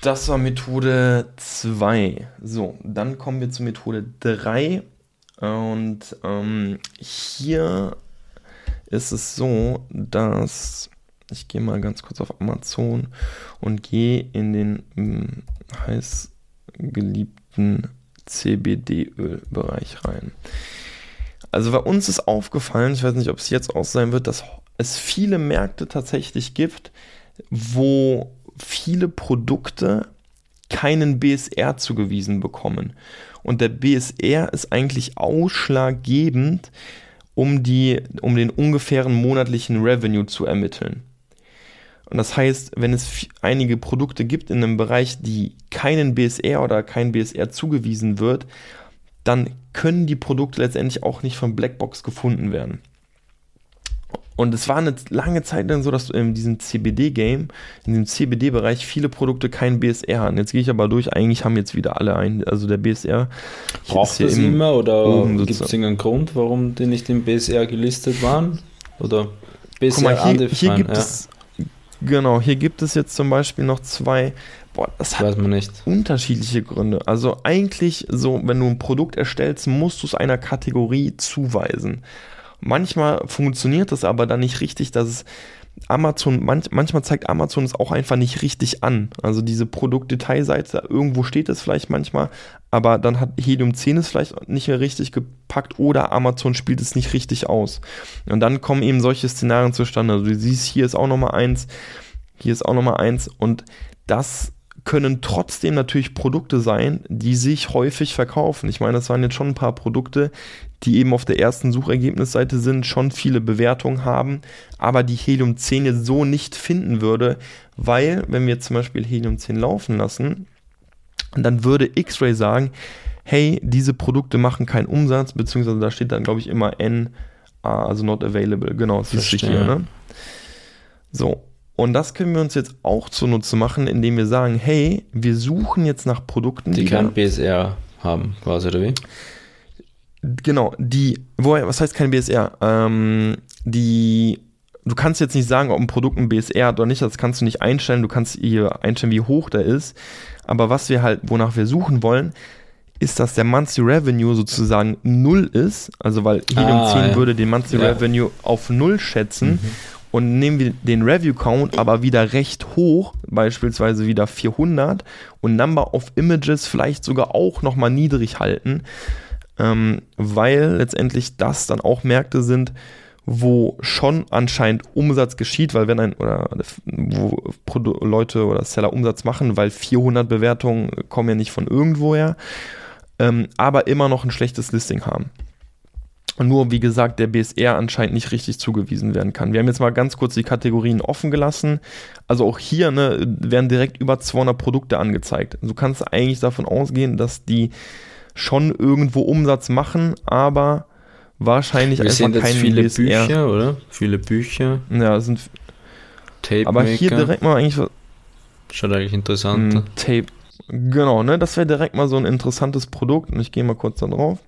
Das war Methode 2. So, dann kommen wir zu Methode 3. Und ähm, hier ist es so, dass ich gehe mal ganz kurz auf Amazon und gehe in den hm, heiß geliebten CBD-Öl-Bereich rein. Also bei uns ist aufgefallen, ich weiß nicht, ob es jetzt auch sein wird, dass es viele Märkte tatsächlich gibt, wo viele Produkte keinen BSR zugewiesen bekommen. Und der BSR ist eigentlich ausschlaggebend, um, die, um den ungefähren monatlichen Revenue zu ermitteln. Und das heißt, wenn es einige Produkte gibt in einem Bereich, die keinen BSR oder kein BSR zugewiesen wird, dann können die Produkte letztendlich auch nicht von Blackbox gefunden werden. Und es war eine lange Zeit dann so, dass du in diesem CBD-Game, in diesem CBD-Bereich viele Produkte kein BSR haben. Jetzt gehe ich aber durch, eigentlich haben jetzt wieder alle ein, also der BSR. Braucht das immer oder gibt es irgendeinen Grund, warum die nicht im BSR gelistet waren? Oder BSR Guck mal, hier, hier gibt ja. es, genau, hier gibt es jetzt zum Beispiel noch zwei, boah, das hat unterschiedliche Gründe. Also eigentlich so, wenn du ein Produkt erstellst, musst du es einer Kategorie zuweisen. Manchmal funktioniert das aber dann nicht richtig, dass es Amazon, manch, manchmal zeigt Amazon es auch einfach nicht richtig an. Also diese Produktdetailseite, irgendwo steht es vielleicht manchmal, aber dann hat Helium 10 es vielleicht nicht mehr richtig gepackt oder Amazon spielt es nicht richtig aus. Und dann kommen eben solche Szenarien zustande. Also du siehst, hier ist auch nochmal eins, hier ist auch nochmal eins und das können trotzdem natürlich Produkte sein, die sich häufig verkaufen. Ich meine, das waren jetzt schon ein paar Produkte, die eben auf der ersten Suchergebnisseite sind, schon viele Bewertungen haben, aber die Helium 10 jetzt so nicht finden würde, weil, wenn wir zum Beispiel Helium 10 laufen lassen, dann würde X-Ray sagen, hey, diese Produkte machen keinen Umsatz, beziehungsweise da steht dann, glaube ich, immer N, also not available. Genau, das ist hier. Ne? So, und das können wir uns jetzt auch zunutze machen, indem wir sagen, hey, wir suchen jetzt nach Produkten, die, die kein BSR haben, quasi, oder wie? Genau, die, woher, was heißt kein BSR? Ähm, die, du kannst jetzt nicht sagen, ob ein Produkt ein BSR hat oder nicht, das kannst du nicht einstellen, du kannst hier einstellen, wie hoch der ist. Aber was wir halt, wonach wir suchen wollen, ist, dass der Monthly Revenue sozusagen null ist. Also, weil Helium ah, 10 ja. würde den Monthly ja. Revenue auf null schätzen. Mhm und nehmen wir den Review Count aber wieder recht hoch, beispielsweise wieder 400 und Number of Images vielleicht sogar auch nochmal niedrig halten, ähm, weil letztendlich das dann auch Märkte sind, wo schon anscheinend Umsatz geschieht, weil wenn ein oder wo Leute oder Seller Umsatz machen, weil 400 Bewertungen kommen ja nicht von irgendwoher, ähm, aber immer noch ein schlechtes Listing haben nur, wie gesagt, der BSR anscheinend nicht richtig zugewiesen werden kann. Wir haben jetzt mal ganz kurz die Kategorien offen gelassen. Also auch hier ne, werden direkt über 200 Produkte angezeigt. Du kannst eigentlich davon ausgehen, dass die schon irgendwo Umsatz machen, aber wahrscheinlich Wir einfach jetzt viele BSR. Bücher, oder? Viele Bücher. Ja, sind. Tape aber hier direkt mal eigentlich. Schaut eigentlich interessant. Hm, Tape. Genau, ne? Das wäre direkt mal so ein interessantes Produkt. Und ich gehe mal kurz da drauf.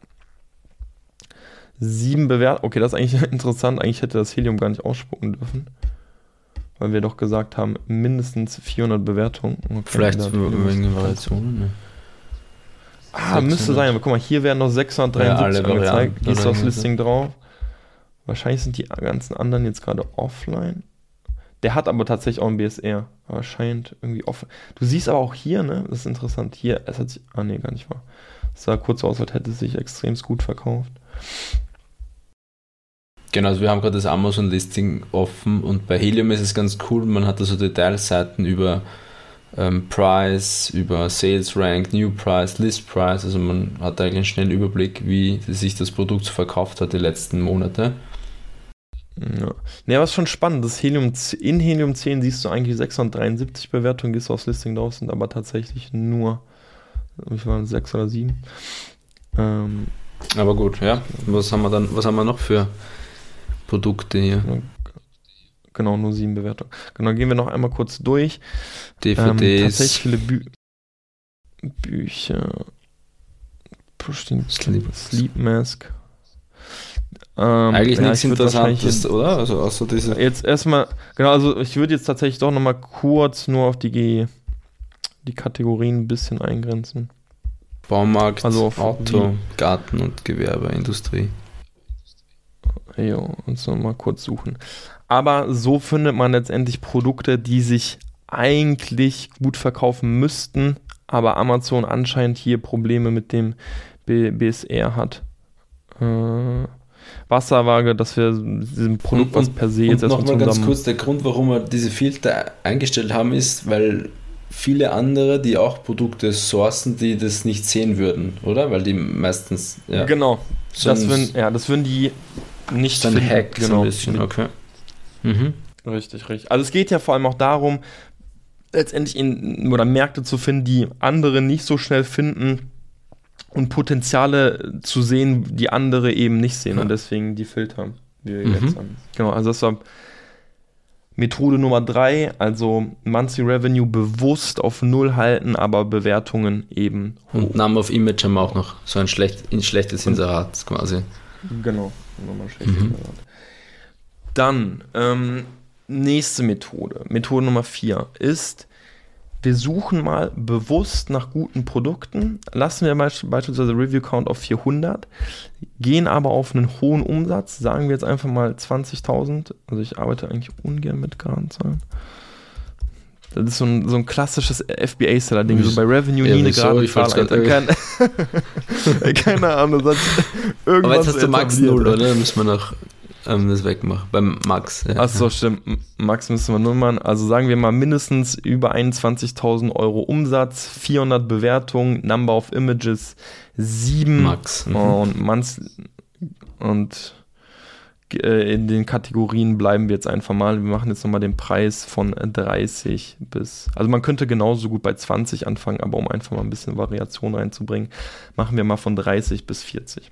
Sieben Bewertungen. Okay, das ist eigentlich interessant. Eigentlich hätte das Helium gar nicht ausspucken dürfen. Weil wir doch gesagt haben, mindestens 400 Bewertungen. Okay, Vielleicht wegen Variationen, ne? Ah, 600. müsste sein. Aber guck mal, hier werden noch 673 ja, angezeigt. Gehst du aufs Listing drauf. Wahrscheinlich sind die ganzen anderen jetzt gerade offline. Der hat aber tatsächlich auch ein BSR. Aber scheint irgendwie offen. Du siehst aber auch hier, ne? Das ist interessant. Hier, es hat sich. Ah, ne, gar nicht wahr. Es sah kurz aus, als hätte es sich extrem gut verkauft. Genau, also wir haben gerade das Amazon-Listing offen und bei Helium ist es ganz cool, man hat da so Detailseiten über ähm, Price, über Sales Rank, New Price, List Price, also man hat eigentlich einen schnellen Überblick, wie sich das Produkt so verkauft hat die letzten Monate. Ja. Ne, was schon spannend, das Helium, in Helium 10 siehst du eigentlich 673 Bewertungen, gehst du aufs Listing drauf, sind aber tatsächlich nur, wie waren 6 oder 7. Ähm, aber gut, ja. Was haben wir dann, was haben wir noch für Produkte hier. Genau, nur sieben Bewertungen. Genau, gehen wir noch einmal kurz durch. DVDs. Ähm, tatsächlich viele Bü Bücher. Sleep, Sleep Mask. Ähm, Eigentlich ja, nichts Interessantes, oder? Also außer diese. Jetzt erstmal, genau, also ich würde jetzt tatsächlich doch nochmal kurz nur auf die, die Kategorien ein bisschen eingrenzen. Baumarkt, also Auto, Garten und Gewerbe, Industrie. Ja, uns nochmal kurz suchen. Aber so findet man letztendlich Produkte, die sich eigentlich gut verkaufen müssten, aber Amazon anscheinend hier Probleme mit dem B BSR hat. Äh, Wasserwaage, dass wir diesem Produkt, und, was per se jetzt erstmal Nochmal ganz kurz, der Grund, warum wir diese Filter eingestellt haben, ist, weil viele andere, die auch Produkte sourcen, die das nicht sehen würden, oder? Weil die meistens. Ja, genau. Das würden, ja, das würden die nicht. Dann Hack, genau. so ein bisschen, okay. Mhm. Richtig, richtig. Also es geht ja vor allem auch darum, letztendlich in, oder Märkte zu finden, die andere nicht so schnell finden und Potenziale zu sehen, die andere eben nicht sehen ja. und deswegen die Filter, die wir mhm. jetzt haben. Genau, also das war Methode Nummer drei, also Monthly Revenue bewusst auf Null halten, aber Bewertungen eben hoch. Und Name of Image haben wir auch noch, so ein, schlecht, ein schlechtes Inserat quasi. Genau, nochmal mhm. Dann, ähm, nächste Methode, Methode Nummer vier ist wir suchen mal bewusst nach guten Produkten, lassen wir beispielsweise Review Count auf 400, gehen aber auf einen hohen Umsatz, sagen wir jetzt einfach mal 20.000. Also ich arbeite eigentlich ungern mit geraden Zahlen. Das ist so ein, so ein klassisches FBA-Seller-Ding, so bei Revenue ja, nie eine gerade Zahl. Kein, keine Ahnung, das hat irgendwas Aber jetzt hast du Max Null, oder? Müssen wir noch ähm, das wegmache. Beim Max. Ja. Achso, stimmt. Max müssen wir nur machen. Also sagen wir mal mindestens über 21.000 Euro Umsatz, 400 Bewertungen, Number of Images 7. Max. Mhm. Und, Manz und in den Kategorien bleiben wir jetzt einfach mal. Wir machen jetzt nochmal den Preis von 30 bis. Also man könnte genauso gut bei 20 anfangen, aber um einfach mal ein bisschen Variation reinzubringen, machen wir mal von 30 bis 40.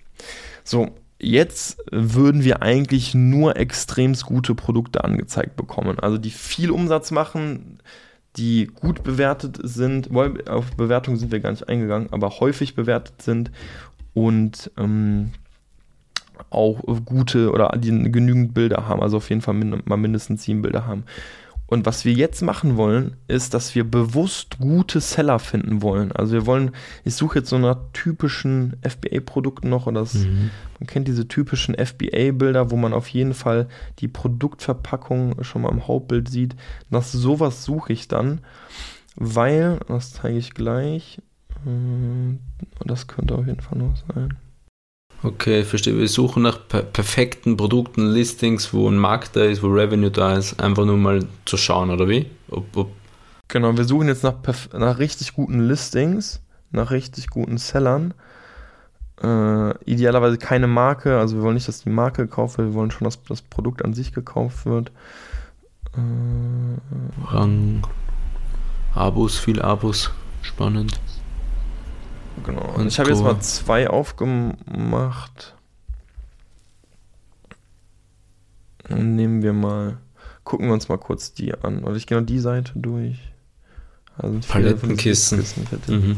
So, Jetzt würden wir eigentlich nur extremst gute Produkte angezeigt bekommen. Also die viel Umsatz machen, die gut bewertet sind, auf Bewertungen sind wir gar nicht eingegangen, aber häufig bewertet sind und ähm, auch gute oder die genügend Bilder haben, also auf jeden Fall mal mindestens sieben Bilder haben. Und was wir jetzt machen wollen, ist, dass wir bewusst gute Seller finden wollen. Also wir wollen, ich suche jetzt so nach typischen FBA-Produkten noch, oder das, mhm. man kennt diese typischen FBA-Bilder, wo man auf jeden Fall die Produktverpackung schon mal im Hauptbild sieht. Nach sowas suche ich dann, weil, das zeige ich gleich, hm, das könnte auf jeden Fall noch sein. Okay, verstehe. Wir suchen nach per perfekten Produkten, Listings, wo ein Markt da ist, wo Revenue da ist, einfach nur mal zu schauen, oder wie? Ob, ob genau, wir suchen jetzt nach, nach richtig guten Listings, nach richtig guten Sellern. Äh, idealerweise keine Marke, also wir wollen nicht, dass die Marke gekauft wird, wir wollen schon, dass das Produkt an sich gekauft wird. Äh, Rang, Abos, viel Abos, spannend. Genau. Und ich habe jetzt mal zwei aufgemacht. Und nehmen wir mal, gucken wir uns mal kurz die an. Oder ich gehe noch die Seite durch. Also Palettenkissen. Mhm.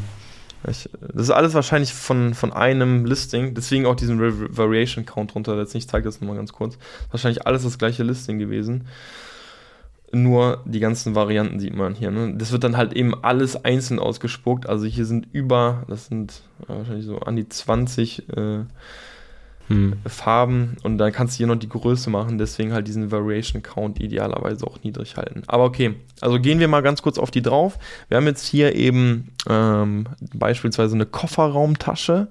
Ich, das ist alles wahrscheinlich von, von einem Listing, deswegen auch diesen Variation Count runtersetzen. Ich zeige das nochmal ganz kurz. Wahrscheinlich alles das gleiche Listing gewesen. Nur die ganzen Varianten sieht man hier. Ne? Das wird dann halt eben alles einzeln ausgespuckt. Also hier sind über, das sind wahrscheinlich so an die 20 äh, hm. Farben und dann kannst du hier noch die Größe machen. Deswegen halt diesen Variation Count idealerweise auch niedrig halten. Aber okay, also gehen wir mal ganz kurz auf die drauf. Wir haben jetzt hier eben ähm, beispielsweise eine Kofferraumtasche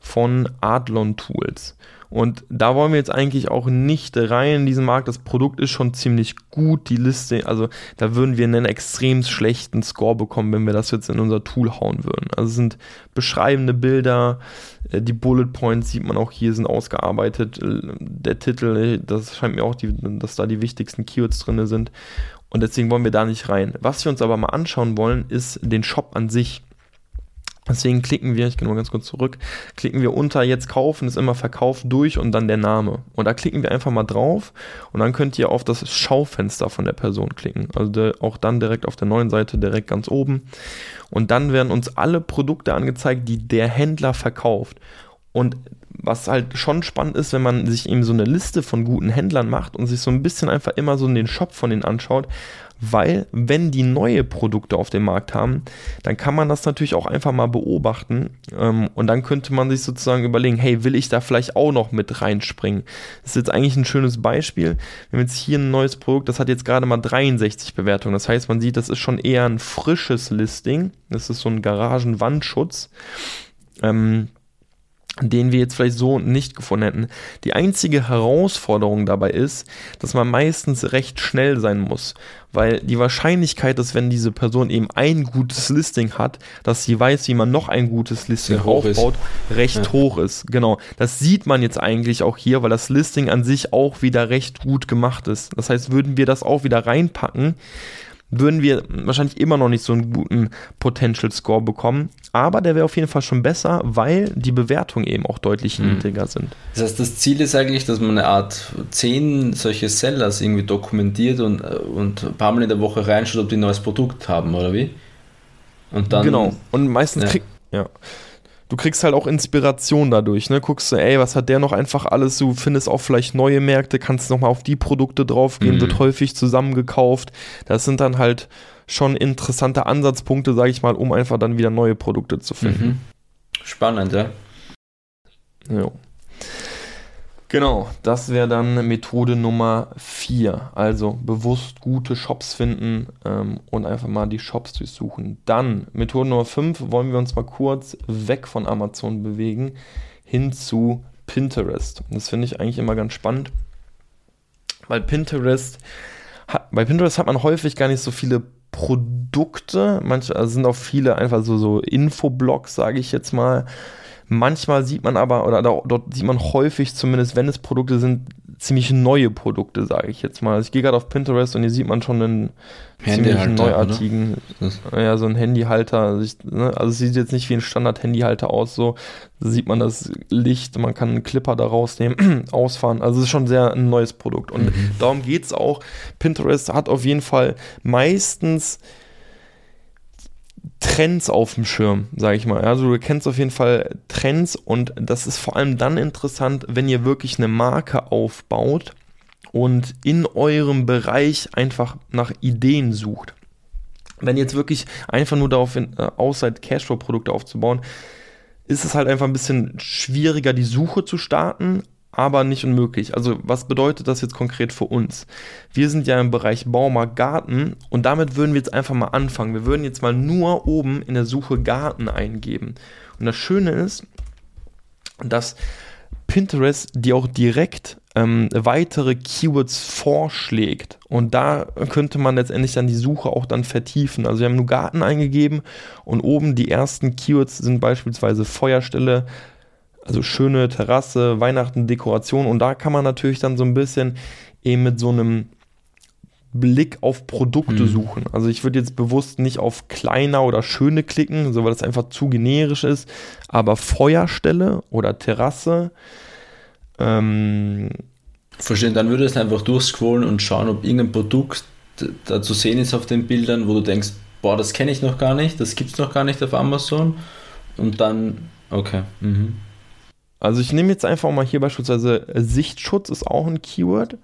von Adlon Tools. Und da wollen wir jetzt eigentlich auch nicht rein in diesen Markt. Das Produkt ist schon ziemlich gut. Die Liste, also da würden wir einen extrem schlechten Score bekommen, wenn wir das jetzt in unser Tool hauen würden. Also es sind beschreibende Bilder, äh, die Bullet Points sieht man auch hier, sind ausgearbeitet. Der Titel, das scheint mir auch, die, dass da die wichtigsten Keywords drin sind. Und deswegen wollen wir da nicht rein. Was wir uns aber mal anschauen wollen, ist den Shop an sich. Deswegen klicken wir, ich gehe mal ganz kurz zurück, klicken wir unter jetzt kaufen, ist immer Verkauf durch und dann der Name. Und da klicken wir einfach mal drauf und dann könnt ihr auf das Schaufenster von der Person klicken. Also der, auch dann direkt auf der neuen Seite, direkt ganz oben. Und dann werden uns alle Produkte angezeigt, die der Händler verkauft. Und was halt schon spannend ist, wenn man sich eben so eine Liste von guten Händlern macht und sich so ein bisschen einfach immer so in den Shop von denen anschaut, weil wenn die neue Produkte auf dem Markt haben, dann kann man das natürlich auch einfach mal beobachten ähm, und dann könnte man sich sozusagen überlegen, hey, will ich da vielleicht auch noch mit reinspringen? Das ist jetzt eigentlich ein schönes Beispiel. Wir haben jetzt hier ein neues Produkt, das hat jetzt gerade mal 63 Bewertungen. Das heißt, man sieht, das ist schon eher ein frisches Listing. Das ist so ein Garagenwandschutz. Ähm, den wir jetzt vielleicht so nicht gefunden hätten. Die einzige Herausforderung dabei ist, dass man meistens recht schnell sein muss, weil die Wahrscheinlichkeit, dass wenn diese Person eben ein gutes Listing hat, dass sie weiß, wie man noch ein gutes Listing aufbaut, ist. recht ja. hoch ist. Genau. Das sieht man jetzt eigentlich auch hier, weil das Listing an sich auch wieder recht gut gemacht ist. Das heißt, würden wir das auch wieder reinpacken, würden wir wahrscheinlich immer noch nicht so einen guten Potential Score bekommen. Aber der wäre auf jeden Fall schon besser, weil die Bewertungen eben auch deutlich mhm. niedriger sind. Das heißt, das Ziel ist eigentlich, dass man eine Art 10 solche Sellers irgendwie dokumentiert und, und ein paar Mal in der Woche reinschaut, ob die ein neues Produkt haben, oder wie? Und dann, genau. Und meistens ja. kriegt. Ja du kriegst halt auch Inspiration dadurch, ne? Guckst du, ey, was hat der noch einfach alles? Du findest auch vielleicht neue Märkte, kannst nochmal auf die Produkte draufgehen, mhm. wird häufig zusammengekauft. Das sind dann halt schon interessante Ansatzpunkte, sage ich mal, um einfach dann wieder neue Produkte zu finden. Mhm. Spannend, ja. Ja. Genau, das wäre dann Methode Nummer 4. Also bewusst gute Shops finden ähm, und einfach mal die Shops durchsuchen. Dann Methode Nummer 5 wollen wir uns mal kurz weg von Amazon bewegen, hin zu Pinterest. Das finde ich eigentlich immer ganz spannend, weil Pinterest, bei Pinterest hat man häufig gar nicht so viele Produkte. Manche also sind auch viele einfach so, so Infoblogs, sage ich jetzt mal Manchmal sieht man aber, oder dort sieht man häufig zumindest, wenn es Produkte sind, ziemlich neue Produkte, sage ich jetzt mal. Also ich gehe gerade auf Pinterest und hier sieht man schon einen ziemlich neuartigen, ja, so ein Handyhalter. Also, ich, ne, also, es sieht jetzt nicht wie ein Standard-Handyhalter aus, so. Da sieht man das Licht, man kann einen Clipper da rausnehmen, ausfahren. Also es ist schon sehr ein neues Produkt. Und mhm. darum geht es auch. Pinterest hat auf jeden Fall meistens Trends auf dem Schirm, sage ich mal. Also du kennst auf jeden Fall Trends und das ist vor allem dann interessant, wenn ihr wirklich eine Marke aufbaut und in eurem Bereich einfach nach Ideen sucht. Wenn ihr jetzt wirklich einfach nur darauf äh, aus seid, Cashflow-Produkte aufzubauen, ist es halt einfach ein bisschen schwieriger, die Suche zu starten, aber nicht unmöglich. Also was bedeutet das jetzt konkret für uns? Wir sind ja im Bereich Baumarkt Garten und damit würden wir jetzt einfach mal anfangen. Wir würden jetzt mal nur oben in der Suche Garten eingeben. Und das Schöne ist, dass Pinterest dir auch direkt ähm, weitere Keywords vorschlägt. Und da könnte man letztendlich dann die Suche auch dann vertiefen. Also wir haben nur Garten eingegeben und oben die ersten Keywords sind beispielsweise Feuerstelle, also schöne Terrasse, Weihnachten, Dekoration. Und da kann man natürlich dann so ein bisschen eben mit so einem Blick auf Produkte mhm. suchen. Also ich würde jetzt bewusst nicht auf kleiner oder schöne klicken, so weil das einfach zu generisch ist. Aber Feuerstelle oder Terrasse. Ähm, Verstehen, dann würdest du einfach durchscrollen und schauen, ob irgendein Produkt da zu sehen ist auf den Bildern, wo du denkst, boah, das kenne ich noch gar nicht, das gibt es noch gar nicht auf Amazon. Und dann, okay. Mhm. Also ich nehme jetzt einfach mal hier beispielsweise äh, Sichtschutz ist auch ein Keyword.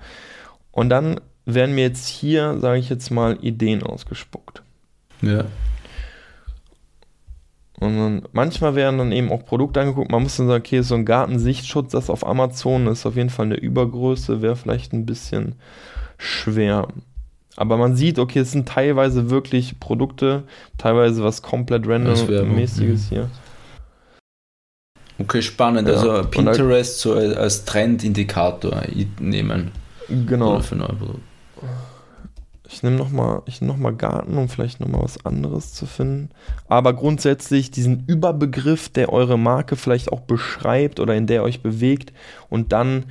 Und dann werden mir jetzt hier, sage ich jetzt mal, Ideen ausgespuckt. Ja. Und dann, manchmal werden dann eben auch Produkte angeguckt. Man muss dann sagen, okay, so ein Gartensichtschutz, das auf Amazon ist auf jeden Fall eine Übergröße, wäre vielleicht ein bisschen schwer. Aber man sieht, okay, es sind teilweise wirklich Produkte, teilweise was komplett random-mäßiges hier. Okay, spannend. Ja. Also Pinterest so als Trendindikator nehmen. Genau. für neue Produkte. Ich nehme nochmal nehm Garten, um vielleicht nochmal was anderes zu finden. Aber grundsätzlich diesen Überbegriff, der eure Marke vielleicht auch beschreibt oder in der euch bewegt und dann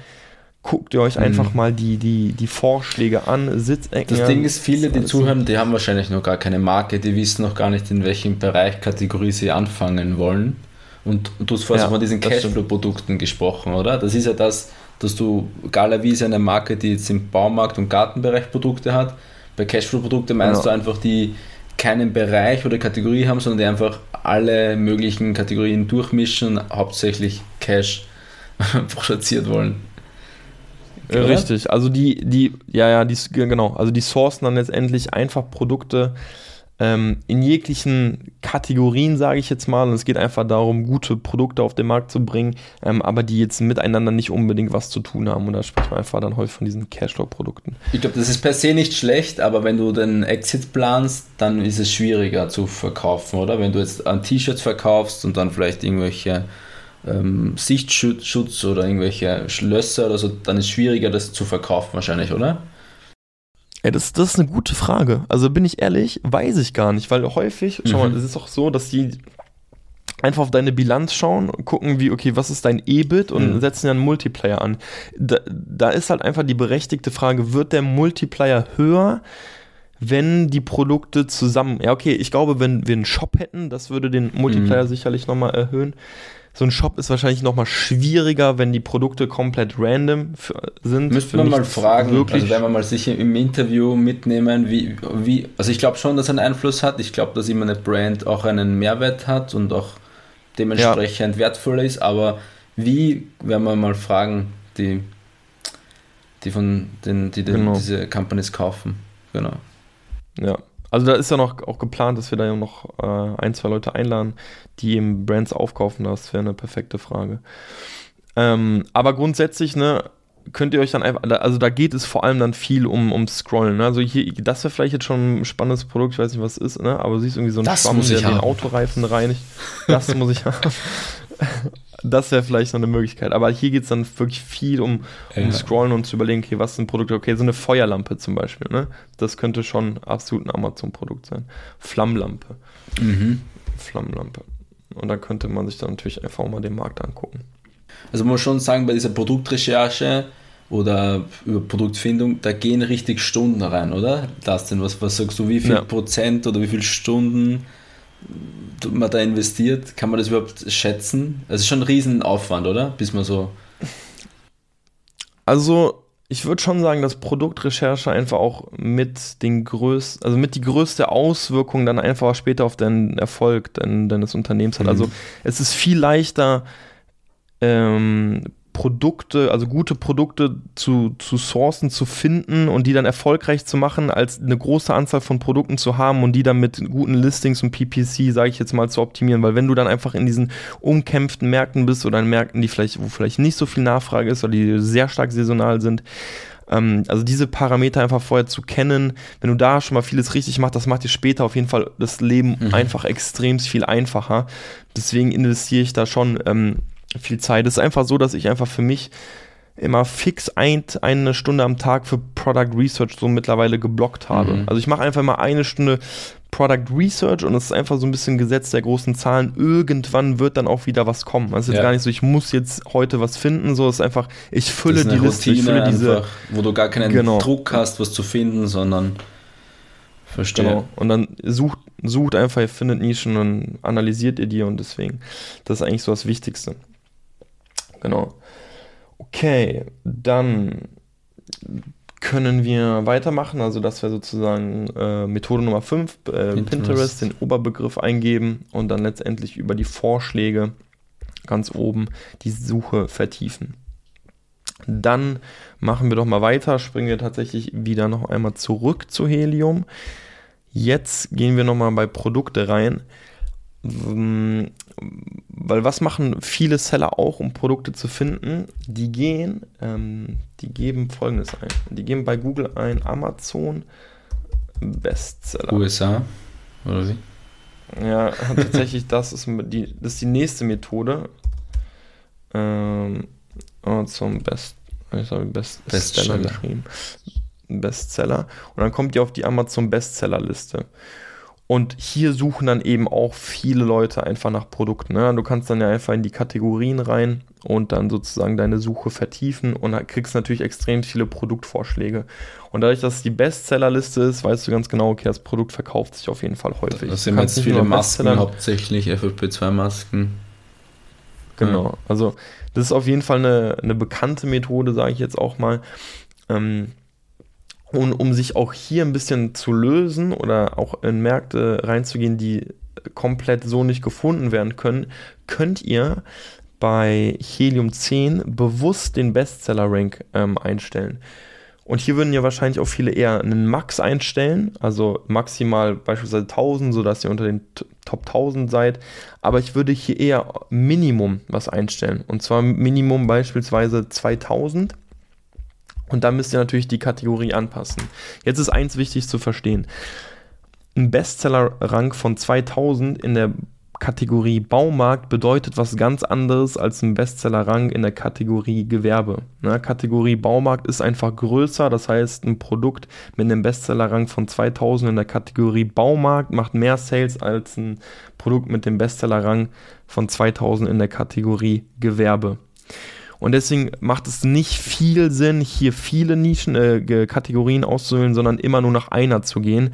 guckt ihr euch einfach mhm. mal die, die, die Vorschläge an, Sitzecken. Das Ding ist, viele, die zuhören, die haben wahrscheinlich noch gar keine Marke, die wissen noch gar nicht, in welchem Bereich, Kategorie sie anfangen wollen. Und du hast vorhin ja, von diesen Cashflow-Produkten gesprochen, oder? Das ist ja das, dass du, Galavi ist eine Marke, die jetzt im Baumarkt- und Gartenbereich Produkte hat. Bei Cashflow-Produkten meinst ja. du einfach, die keinen Bereich oder Kategorie haben, sondern die einfach alle möglichen Kategorien durchmischen und hauptsächlich Cash produziert wollen. Oder? Richtig, also die, die, ja, ja, die, genau, also die sourcen dann letztendlich einfach Produkte ähm, in jeglichen Kategorien, sage ich jetzt mal. Und es geht einfach darum, gute Produkte auf den Markt zu bringen, ähm, aber die jetzt miteinander nicht unbedingt was zu tun haben. Und da spricht man einfach dann häufig von diesen Cashflow-Produkten. Ich glaube, das ist per se nicht schlecht, aber wenn du den Exit planst, dann ist es schwieriger zu verkaufen, oder? Wenn du jetzt an T-Shirts verkaufst und dann vielleicht irgendwelche ähm, Sichtschutz oder irgendwelche Schlösser oder so, dann ist es schwieriger, das zu verkaufen wahrscheinlich, oder? Ja, das, das ist eine gute Frage. Also bin ich ehrlich, weiß ich gar nicht, weil häufig, mhm. schau mal, mhm. es ist auch so, dass die einfach auf deine Bilanz schauen, gucken, wie, okay, was ist dein EBIT und mhm. setzen ja einen Multiplayer an. Da, da ist halt einfach die berechtigte Frage, wird der Multiplayer höher? wenn die Produkte zusammen. Ja, okay, ich glaube, wenn wir einen Shop hätten, das würde den Multiplayer mhm. sicherlich nochmal erhöhen so ein Shop ist wahrscheinlich nochmal schwieriger, wenn die Produkte komplett random sind. Müsste man mal fragen, wirklich also wenn wir mal sich im Interview mitnehmen, wie, wie also ich glaube schon, dass er einen Einfluss hat. Ich glaube, dass immer eine Brand auch einen Mehrwert hat und auch dementsprechend ja. wertvoller ist, aber wie, werden wir mal fragen, die, die von den, die den, genau. diese Companies kaufen. Genau. Ja, also da ist ja noch auch geplant, dass wir da ja noch äh, ein, zwei Leute einladen, die eben Brands aufkaufen. Das wäre eine perfekte Frage. Ähm, aber grundsätzlich, ne, könnt ihr euch dann einfach, also da geht es vor allem dann viel um, um Scrollen. Ne? Also hier, das wäre vielleicht jetzt schon ein spannendes Produkt, ich weiß nicht, was es ist, ne? aber du siehst irgendwie so einen Schwamm, der haben. den Autoreifen reinigt. Das muss ich haben. Das wäre vielleicht noch eine Möglichkeit. Aber hier geht es dann wirklich viel um, um ja. Scrollen und zu überlegen, okay, was sind Produkte? Okay, so eine Feuerlampe zum Beispiel. Ne? Das könnte schon absolut ein Amazon-Produkt sein. Flammlampe. Mhm. Flammlampe. Und da könnte man sich dann natürlich einfach mal den Markt angucken. Also man muss schon sagen, bei dieser Produktrecherche oder über Produktfindung, da gehen richtig Stunden rein, oder? Das denn, was, was sagst du, wie viel ja. Prozent oder wie viele Stunden man da investiert? Kann man das überhaupt schätzen? Es ist schon ein Riesenaufwand, oder? Bis man so. Also, ich würde schon sagen, dass Produktrecherche einfach auch mit den größten, also mit die größte Auswirkung dann einfach später auf den Erfolg deines Unternehmens hat. Mhm. Also es ist viel leichter, ähm, Produkte, also gute Produkte zu, zu sourcen, zu finden und die dann erfolgreich zu machen, als eine große Anzahl von Produkten zu haben und die dann mit guten Listings und PPC, sage ich jetzt mal, zu optimieren. Weil wenn du dann einfach in diesen umkämpften Märkten bist oder in Märkten, die vielleicht, wo vielleicht nicht so viel Nachfrage ist oder die sehr stark saisonal sind, ähm, also diese Parameter einfach vorher zu kennen, wenn du da schon mal vieles richtig machst, das macht dir später auf jeden Fall das Leben mhm. einfach extrem viel einfacher. Deswegen investiere ich da schon ähm, viel Zeit. Es ist einfach so, dass ich einfach für mich immer fix ein, eine Stunde am Tag für Product Research so mittlerweile geblockt habe. Mhm. Also ich mache einfach mal eine Stunde Product Research und es ist einfach so ein bisschen Gesetz der großen Zahlen. Irgendwann wird dann auch wieder was kommen. Also es ist ja. gar nicht so, ich muss jetzt heute was finden, so es ist einfach, ich fülle die Liste, ich fülle diese, einfach, wo du gar keinen genau. Druck hast, was zu finden, sondern verstehe. Genau. Und dann sucht, sucht einfach, ihr findet Nischen und analysiert ihr die und deswegen, das ist eigentlich so das Wichtigste. Genau. Okay, dann können wir weitermachen. Also das wäre sozusagen äh, Methode Nummer 5, äh, Pinterest. Pinterest, den Oberbegriff eingeben und dann letztendlich über die Vorschläge ganz oben die Suche vertiefen. Dann machen wir doch mal weiter, springen wir tatsächlich wieder noch einmal zurück zu Helium. Jetzt gehen wir nochmal bei Produkte rein. Weil was machen viele Seller auch, um Produkte zu finden? Die gehen, ähm, die geben folgendes ein. Die geben bei Google ein Amazon Bestseller. USA, oder wie? Ja, tatsächlich, das ist die, das ist die nächste Methode. Ähm, Amazon Best, ich habe Bestseller, Bestseller geschrieben. Bestseller. Und dann kommt ihr auf die Amazon Bestseller Liste. Und hier suchen dann eben auch viele Leute einfach nach Produkten. Ne? Du kannst dann ja einfach in die Kategorien rein und dann sozusagen deine Suche vertiefen und kriegst natürlich extrem viele Produktvorschläge. Und dadurch, dass es die Bestsellerliste ist, weißt du ganz genau, okay, das Produkt verkauft sich auf jeden Fall häufig. Das sind jetzt viele Masken, hauptsächlich FFP2-Masken. Genau, ja. also das ist auf jeden Fall eine, eine bekannte Methode, sage ich jetzt auch mal. Ähm, und um sich auch hier ein bisschen zu lösen oder auch in Märkte reinzugehen, die komplett so nicht gefunden werden können, könnt ihr bei Helium 10 bewusst den Bestseller-Rank ähm, einstellen. Und hier würden ja wahrscheinlich auch viele eher einen Max einstellen, also maximal beispielsweise 1000, sodass ihr unter den Top 1000 seid. Aber ich würde hier eher Minimum was einstellen. Und zwar Minimum beispielsweise 2000 und dann müsst ihr natürlich die Kategorie anpassen. Jetzt ist eins wichtig zu verstehen. Ein Bestseller-Rang von 2000 in der Kategorie Baumarkt bedeutet was ganz anderes als ein Bestseller-Rang in der Kategorie Gewerbe. Ne? Kategorie Baumarkt ist einfach größer, das heißt, ein Produkt mit einem Bestseller-Rang von 2000 in der Kategorie Baumarkt macht mehr Sales als ein Produkt mit dem Bestseller-Rang von 2000 in der Kategorie Gewerbe. Und deswegen macht es nicht viel Sinn, hier viele Nischen, äh, Kategorien auszuwählen, sondern immer nur nach einer zu gehen.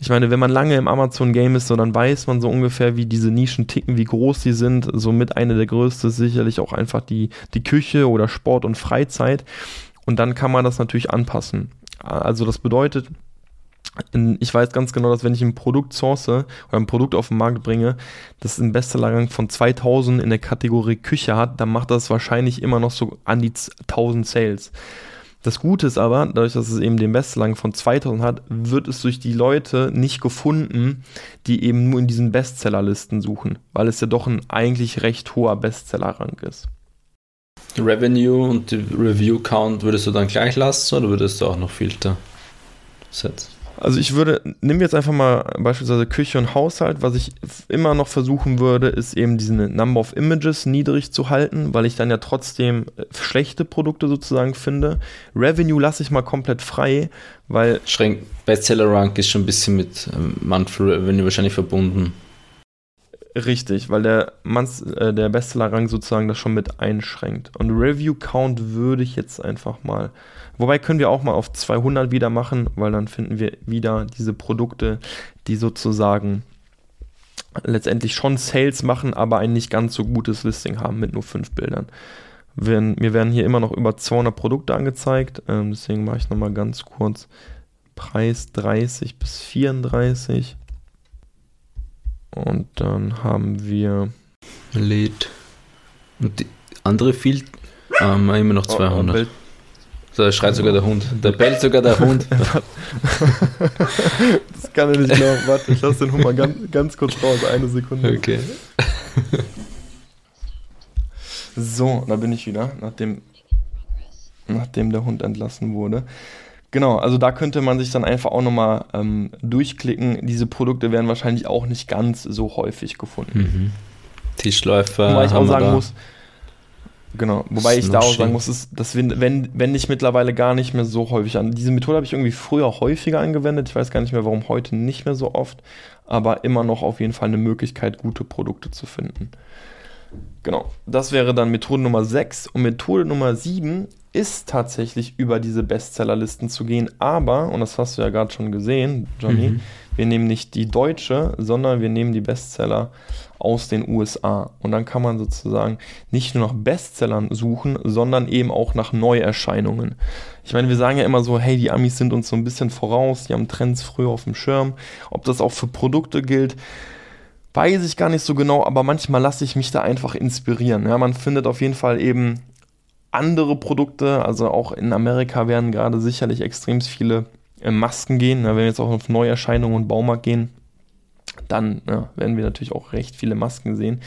Ich meine, wenn man lange im Amazon-Game ist, so, dann weiß man so ungefähr, wie diese Nischen ticken, wie groß die sind. Somit eine der größten ist sicherlich auch einfach die, die Küche oder Sport und Freizeit. Und dann kann man das natürlich anpassen. Also das bedeutet, ich weiß ganz genau, dass wenn ich ein Produkt source oder ein Produkt auf den Markt bringe, das einen Bestsellerrang von 2000 in der Kategorie Küche hat, dann macht das wahrscheinlich immer noch so an die 1000 Sales. Das Gute ist aber, dadurch, dass es eben den Bestsellerrang von 2000 hat, wird es durch die Leute nicht gefunden, die eben nur in diesen Bestsellerlisten suchen, weil es ja doch ein eigentlich recht hoher Bestsellerrang ist. Revenue und die Review Count würdest du dann gleich lassen oder würdest du auch noch Filter setzen? Also ich würde, nimm jetzt einfach mal beispielsweise Küche und Haushalt. Was ich immer noch versuchen würde, ist eben diesen Number of Images niedrig zu halten, weil ich dann ja trotzdem äh, schlechte Produkte sozusagen finde. Revenue lasse ich mal komplett frei, weil... Schränk, Bestseller Rank ist schon ein bisschen mit ähm, Monthly Revenue wahrscheinlich verbunden. Richtig, weil der, äh, der Bestseller-Rang sozusagen das schon mit einschränkt. Und Review-Count würde ich jetzt einfach mal Wobei können wir auch mal auf 200 wieder machen, weil dann finden wir wieder diese Produkte, die sozusagen letztendlich schon Sales machen, aber ein nicht ganz so gutes Listing haben mit nur fünf Bildern. Wir, mir werden hier immer noch über 200 Produkte angezeigt, ähm, deswegen mache ich nochmal ganz kurz Preis 30 bis 34 und dann haben wir Lead und die andere Field ähm, immer noch 200. Oh, so, schreit sogar der Hund. Da bellt sogar der Hund. das kann er nicht glauben. Warte, ich lasse den Hund mal ganz, ganz kurz raus. Eine Sekunde. Okay. So, da bin ich wieder, nachdem, nachdem der Hund entlassen wurde. Genau, also da könnte man sich dann einfach auch nochmal ähm, durchklicken. Diese Produkte werden wahrscheinlich auch nicht ganz so häufig gefunden. Mhm. Tischläufer. Weil ich auch sagen muss, Genau, wobei ich da auch sagen muss, ist, das wenn, wenn ich mittlerweile gar nicht mehr so häufig an. Diese Methode habe ich irgendwie früher häufiger angewendet. Ich weiß gar nicht mehr, warum heute nicht mehr so oft, aber immer noch auf jeden Fall eine Möglichkeit, gute Produkte zu finden. Genau, das wäre dann Methode Nummer 6 und Methode Nummer 7 ist tatsächlich über diese Bestsellerlisten zu gehen, aber, und das hast du ja gerade schon gesehen, Johnny, mhm. wir nehmen nicht die deutsche, sondern wir nehmen die Bestseller aus den USA. Und dann kann man sozusagen nicht nur nach Bestsellern suchen, sondern eben auch nach Neuerscheinungen. Ich meine, wir sagen ja immer so, hey, die Amis sind uns so ein bisschen voraus, die haben Trends früher auf dem Schirm. Ob das auch für Produkte gilt, weiß ich gar nicht so genau, aber manchmal lasse ich mich da einfach inspirieren. Ja, man findet auf jeden Fall eben andere Produkte, also auch in Amerika werden gerade sicherlich extrem viele äh, Masken gehen. wenn wir jetzt auch auf Neuerscheinungen und Baumarkt gehen, dann ja, werden wir natürlich auch recht viele Masken sehen.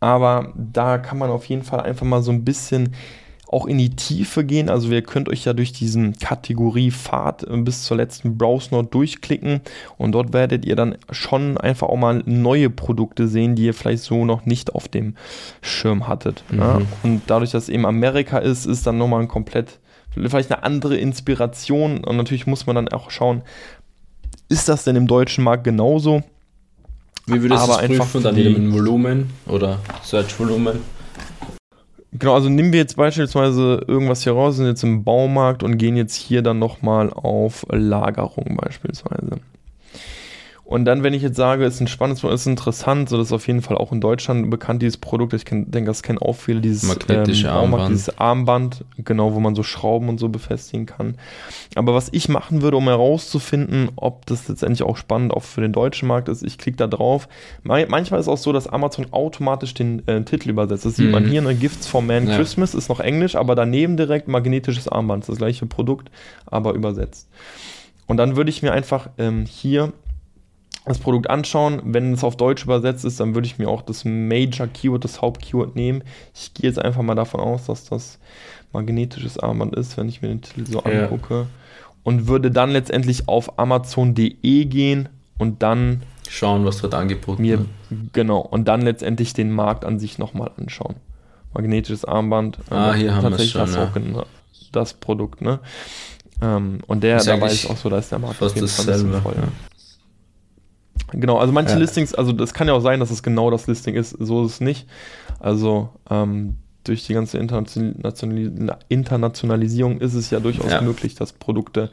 Aber da kann man auf jeden Fall einfach mal so ein bisschen auch in die Tiefe gehen. Also ihr könnt euch ja durch diesen Kategorie Pfad bis zur letzten Browse Note durchklicken und dort werdet ihr dann schon einfach auch mal neue Produkte sehen, die ihr vielleicht so noch nicht auf dem Schirm hattet. Mhm. Ja? Und dadurch, dass eben Amerika ist, ist dann nochmal ein komplett vielleicht eine andere Inspiration und natürlich muss man dann auch schauen, Ist das denn im deutschen Markt genauso? Wie würdest du das prüfen? Dann mit Volumen oder Search-Volumen? Genau, also nehmen wir jetzt beispielsweise irgendwas hier raus, sind jetzt im Baumarkt und gehen jetzt hier dann nochmal auf Lagerung beispielsweise. Und dann, wenn ich jetzt sage, ist ein spannendes Produkt, ist interessant, so das ist auf jeden Fall auch in Deutschland bekannt, dieses Produkt. Ich denke, das kennen auch viele, dieses magnetische ähm, Armband. dieses Armband, genau, wo man so Schrauben und so befestigen kann. Aber was ich machen würde, um herauszufinden, ob das letztendlich auch spannend auch für den deutschen Markt ist, ich klicke da drauf. Manchmal ist es auch so, dass Amazon automatisch den äh, Titel übersetzt. Das sieht mhm. man hier, eine Gifts for Man ja. Christmas ist noch Englisch, aber daneben direkt magnetisches Armband, das, das gleiche Produkt, aber übersetzt. Und dann würde ich mir einfach ähm, hier das Produkt anschauen. Wenn es auf Deutsch übersetzt ist, dann würde ich mir auch das Major Keyword, das Hauptkeyword nehmen. Ich gehe jetzt einfach mal davon aus, dass das magnetisches Armband ist, wenn ich mir den Titel so ja. angucke. Und würde dann letztendlich auf Amazon.de gehen und dann schauen, was dort angeboten wird. Genau, und dann letztendlich den Markt an sich nochmal anschauen. Magnetisches Armband. Ah, hier haben wir es schon. Das, ja. auch das Produkt, ne? Ähm, und der, da weiß ich auch so, da ist der Markt fast dasselbe. Voll. Ja. Genau, also manche ja. Listings, also das kann ja auch sein, dass es genau das Listing ist, so ist es nicht. Also ähm, durch die ganze Internationalisierung ist es ja durchaus ja. möglich, dass Produkte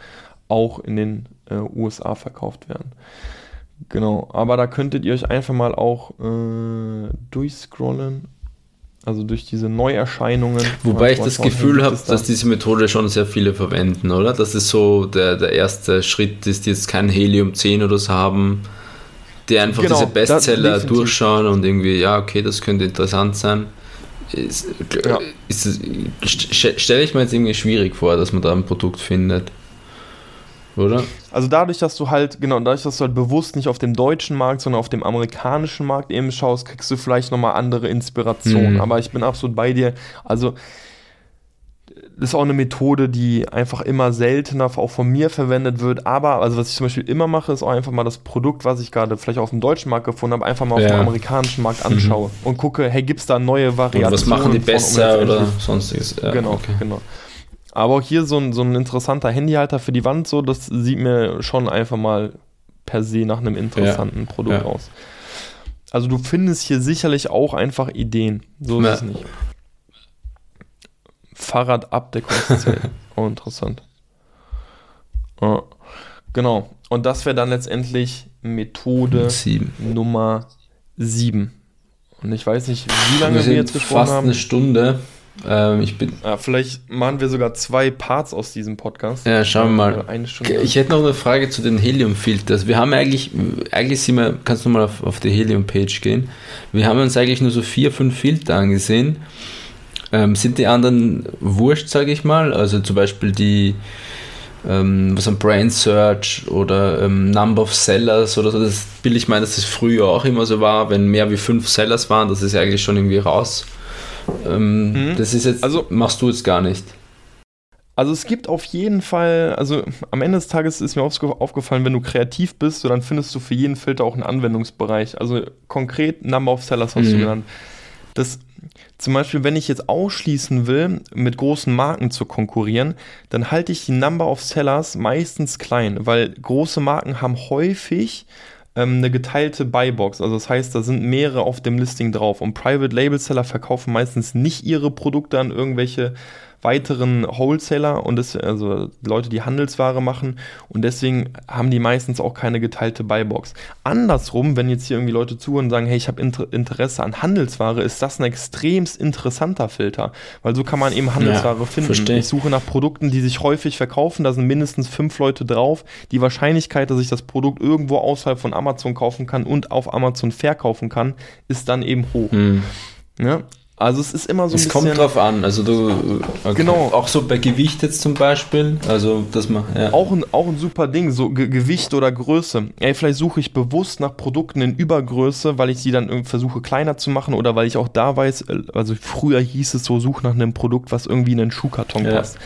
auch in den äh, USA verkauft werden. Genau, aber da könntet ihr euch einfach mal auch äh, durchscrollen. Also durch diese Neuerscheinungen. Wobei ich das Gefühl habe, dass diese Methode schon sehr viele verwenden, oder? Dass es so der, der erste Schritt ist, jetzt kein Helium 10 oder so haben, die einfach genau, diese Bestseller durchschauen und irgendwie, ja, okay, das könnte interessant sein. Ist, ja. ist, stelle ich mir jetzt irgendwie schwierig vor, dass man da ein Produkt findet. Oder? Also dadurch, dass du halt, genau, dadurch, dass du halt bewusst nicht auf dem deutschen Markt, sondern auf dem amerikanischen Markt eben schaust, kriegst du vielleicht nochmal andere Inspirationen. Mhm. Aber ich bin absolut bei dir. Also ist auch eine Methode, die einfach immer seltener auch von mir verwendet wird. Aber, also was ich zum Beispiel immer mache, ist auch einfach mal das Produkt, was ich gerade vielleicht auf dem deutschen Markt gefunden habe, einfach mal auf dem amerikanischen Markt mhm. anschaue mhm. und gucke, hey, gibt es da neue Varianten? was machen die besser oder sonstiges? Ja, genau, okay. genau. Aber auch hier so ein, so ein interessanter Handyhalter für die Wand, so, das sieht mir schon einfach mal per se nach einem interessanten ja. Produkt ja. aus. Also du findest hier sicherlich auch einfach Ideen. So ist es nicht. Fahrradabdeckungszelt. oh, interessant. Ja, genau. Und das wäre dann letztendlich Methode sieben. Nummer 7. Und ich weiß nicht, wie lange wir, wir jetzt gesprochen fast haben. Fast eine Stunde. Ähm, ich bin ja, vielleicht machen wir sogar zwei Parts aus diesem Podcast. Ja, schauen wir mal. Eine Stunde. Ich hätte noch eine Frage zu den Helium-Filters. Wir haben eigentlich, eigentlich sind wir, kannst du mal auf, auf die Helium-Page gehen. Wir haben uns eigentlich nur so vier, fünf Filter angesehen. Ähm, sind die anderen wurscht, sage ich mal? Also zum Beispiel die, ähm, was ein Brain Search oder ähm, Number of Sellers oder so. Das will ich meinen, dass das früher auch immer so war, wenn mehr wie fünf Sellers waren, das ist ja eigentlich schon irgendwie raus. Ähm, mhm. Das ist jetzt, also machst du jetzt gar nicht. Also es gibt auf jeden Fall, also am Ende des Tages ist mir aufgefallen, wenn du kreativ bist, so dann findest du für jeden Filter auch einen Anwendungsbereich. Also konkret Number of Sellers hast mhm. du genannt. Das zum Beispiel, wenn ich jetzt ausschließen will, mit großen Marken zu konkurrieren, dann halte ich die Number of Sellers meistens klein, weil große Marken haben häufig ähm, eine geteilte Buybox. Also das heißt, da sind mehrere auf dem Listing drauf. Und Private Label Seller verkaufen meistens nicht ihre Produkte an irgendwelche weiteren Wholesaler und das, also Leute, die Handelsware machen und deswegen haben die meistens auch keine geteilte Buybox. Andersrum, wenn jetzt hier irgendwie Leute zuhören und sagen, hey, ich habe Inter Interesse an Handelsware, ist das ein extremst interessanter Filter, weil so kann man eben Handelsware ja, finden. Verstehe. Ich suche nach Produkten, die sich häufig verkaufen, da sind mindestens fünf Leute drauf. Die Wahrscheinlichkeit, dass ich das Produkt irgendwo außerhalb von Amazon kaufen kann und auf Amazon verkaufen kann, ist dann eben hoch. Hm. Ja, also es ist immer so ein es bisschen... Es kommt drauf an, also du... Okay. Genau. Auch so bei Gewicht jetzt zum Beispiel, also das man... Ja. Auch, ein, auch ein super Ding, so Ge Gewicht oder Größe. Ey, vielleicht suche ich bewusst nach Produkten in Übergröße, weil ich sie dann versuche kleiner zu machen oder weil ich auch da weiß, äh, also früher hieß es so, such nach einem Produkt, was irgendwie in einen Schuhkarton ja. passt.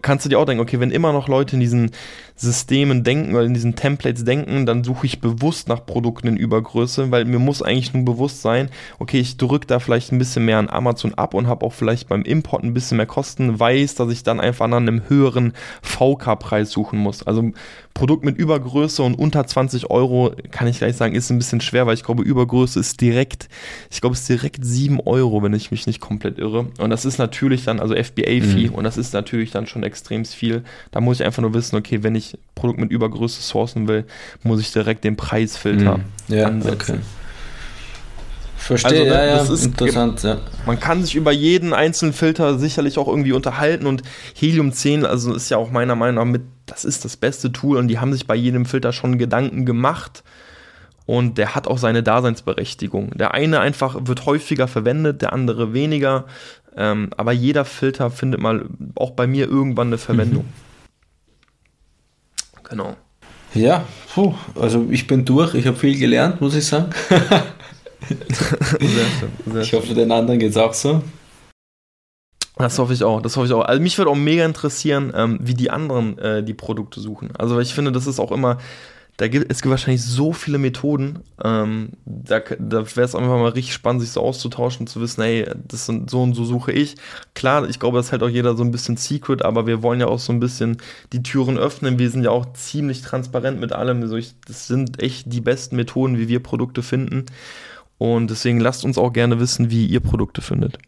Kannst du dir auch denken, okay, wenn immer noch Leute in diesen Systemen denken oder in diesen Templates denken, dann suche ich bewusst nach Produkten in Übergröße, weil mir muss eigentlich nur bewusst sein, okay, ich drücke da vielleicht ein bisschen mehr an Amazon ab und habe auch vielleicht beim Import ein bisschen mehr Kosten, weiß, dass ich dann einfach nach einem höheren VK-Preis suchen muss. Also Produkt mit Übergröße und unter 20 Euro, kann ich gleich sagen, ist ein bisschen schwer, weil ich glaube, Übergröße ist direkt, ich glaube, es ist direkt 7 Euro, wenn ich mich nicht komplett irre. Und das ist natürlich dann, also FBA-Fee, mhm. und das ist natürlich dann schon extrem viel. Da muss ich einfach nur wissen, okay, wenn ich Produkt mit Übergröße sourcen will, muss ich direkt den Preisfilter mhm. ja, ansetzen. Okay. Verstehe, also, ja, ja, ist interessant, ja. Man kann sich über jeden einzelnen Filter sicherlich auch irgendwie unterhalten und Helium 10, also ist ja auch meiner Meinung nach mit, das ist das beste Tool und die haben sich bei jedem Filter schon Gedanken gemacht und der hat auch seine Daseinsberechtigung. Der eine einfach wird häufiger verwendet, der andere weniger, ähm, aber jeder Filter findet mal auch bei mir irgendwann eine Verwendung. Mhm. Genau. Ja, puh, also ich bin durch, ich habe viel gelernt, muss ich sagen. sehr schön, sehr ich hoffe, den anderen geht es auch so. Das hoffe ich auch, das hoffe ich auch. Also mich würde auch mega interessieren, ähm, wie die anderen äh, die Produkte suchen. Also ich finde, das ist auch immer, da gibt, es gibt wahrscheinlich so viele Methoden, ähm, da, da wäre es einfach mal richtig spannend, sich so auszutauschen, zu wissen, hey, das sind so und so suche ich. Klar, ich glaube, das halt auch jeder so ein bisschen Secret, aber wir wollen ja auch so ein bisschen die Türen öffnen. Wir sind ja auch ziemlich transparent mit allem. Also ich, das sind echt die besten Methoden, wie wir Produkte finden. Und deswegen lasst uns auch gerne wissen, wie ihr Produkte findet.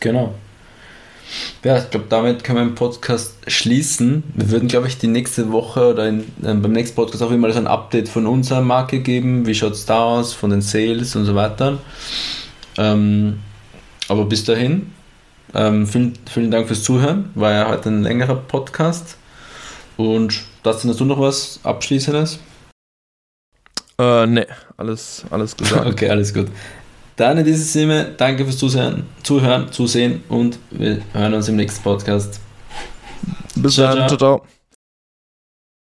Genau. Ja, ich glaube, damit können wir den Podcast schließen. Wir würden, glaube ich, die nächste Woche oder in, äh, beim nächsten Podcast auch immer so ein Update von unserer Marke geben. Wie schaut es da aus, von den Sales und so weiter. Ähm, aber bis dahin, ähm, vielen, vielen Dank fürs Zuhören. War ja heute ein längerer Podcast. Und Dustin, hast du noch was Abschließendes? Äh, ne, alles, alles gesagt. okay, alles gut. Dann in diesem Sinne, danke fürs Zuhören, Zuhören, Zusehen und wir hören uns im nächsten Podcast. Bis ciao, dann, ciao, ciao.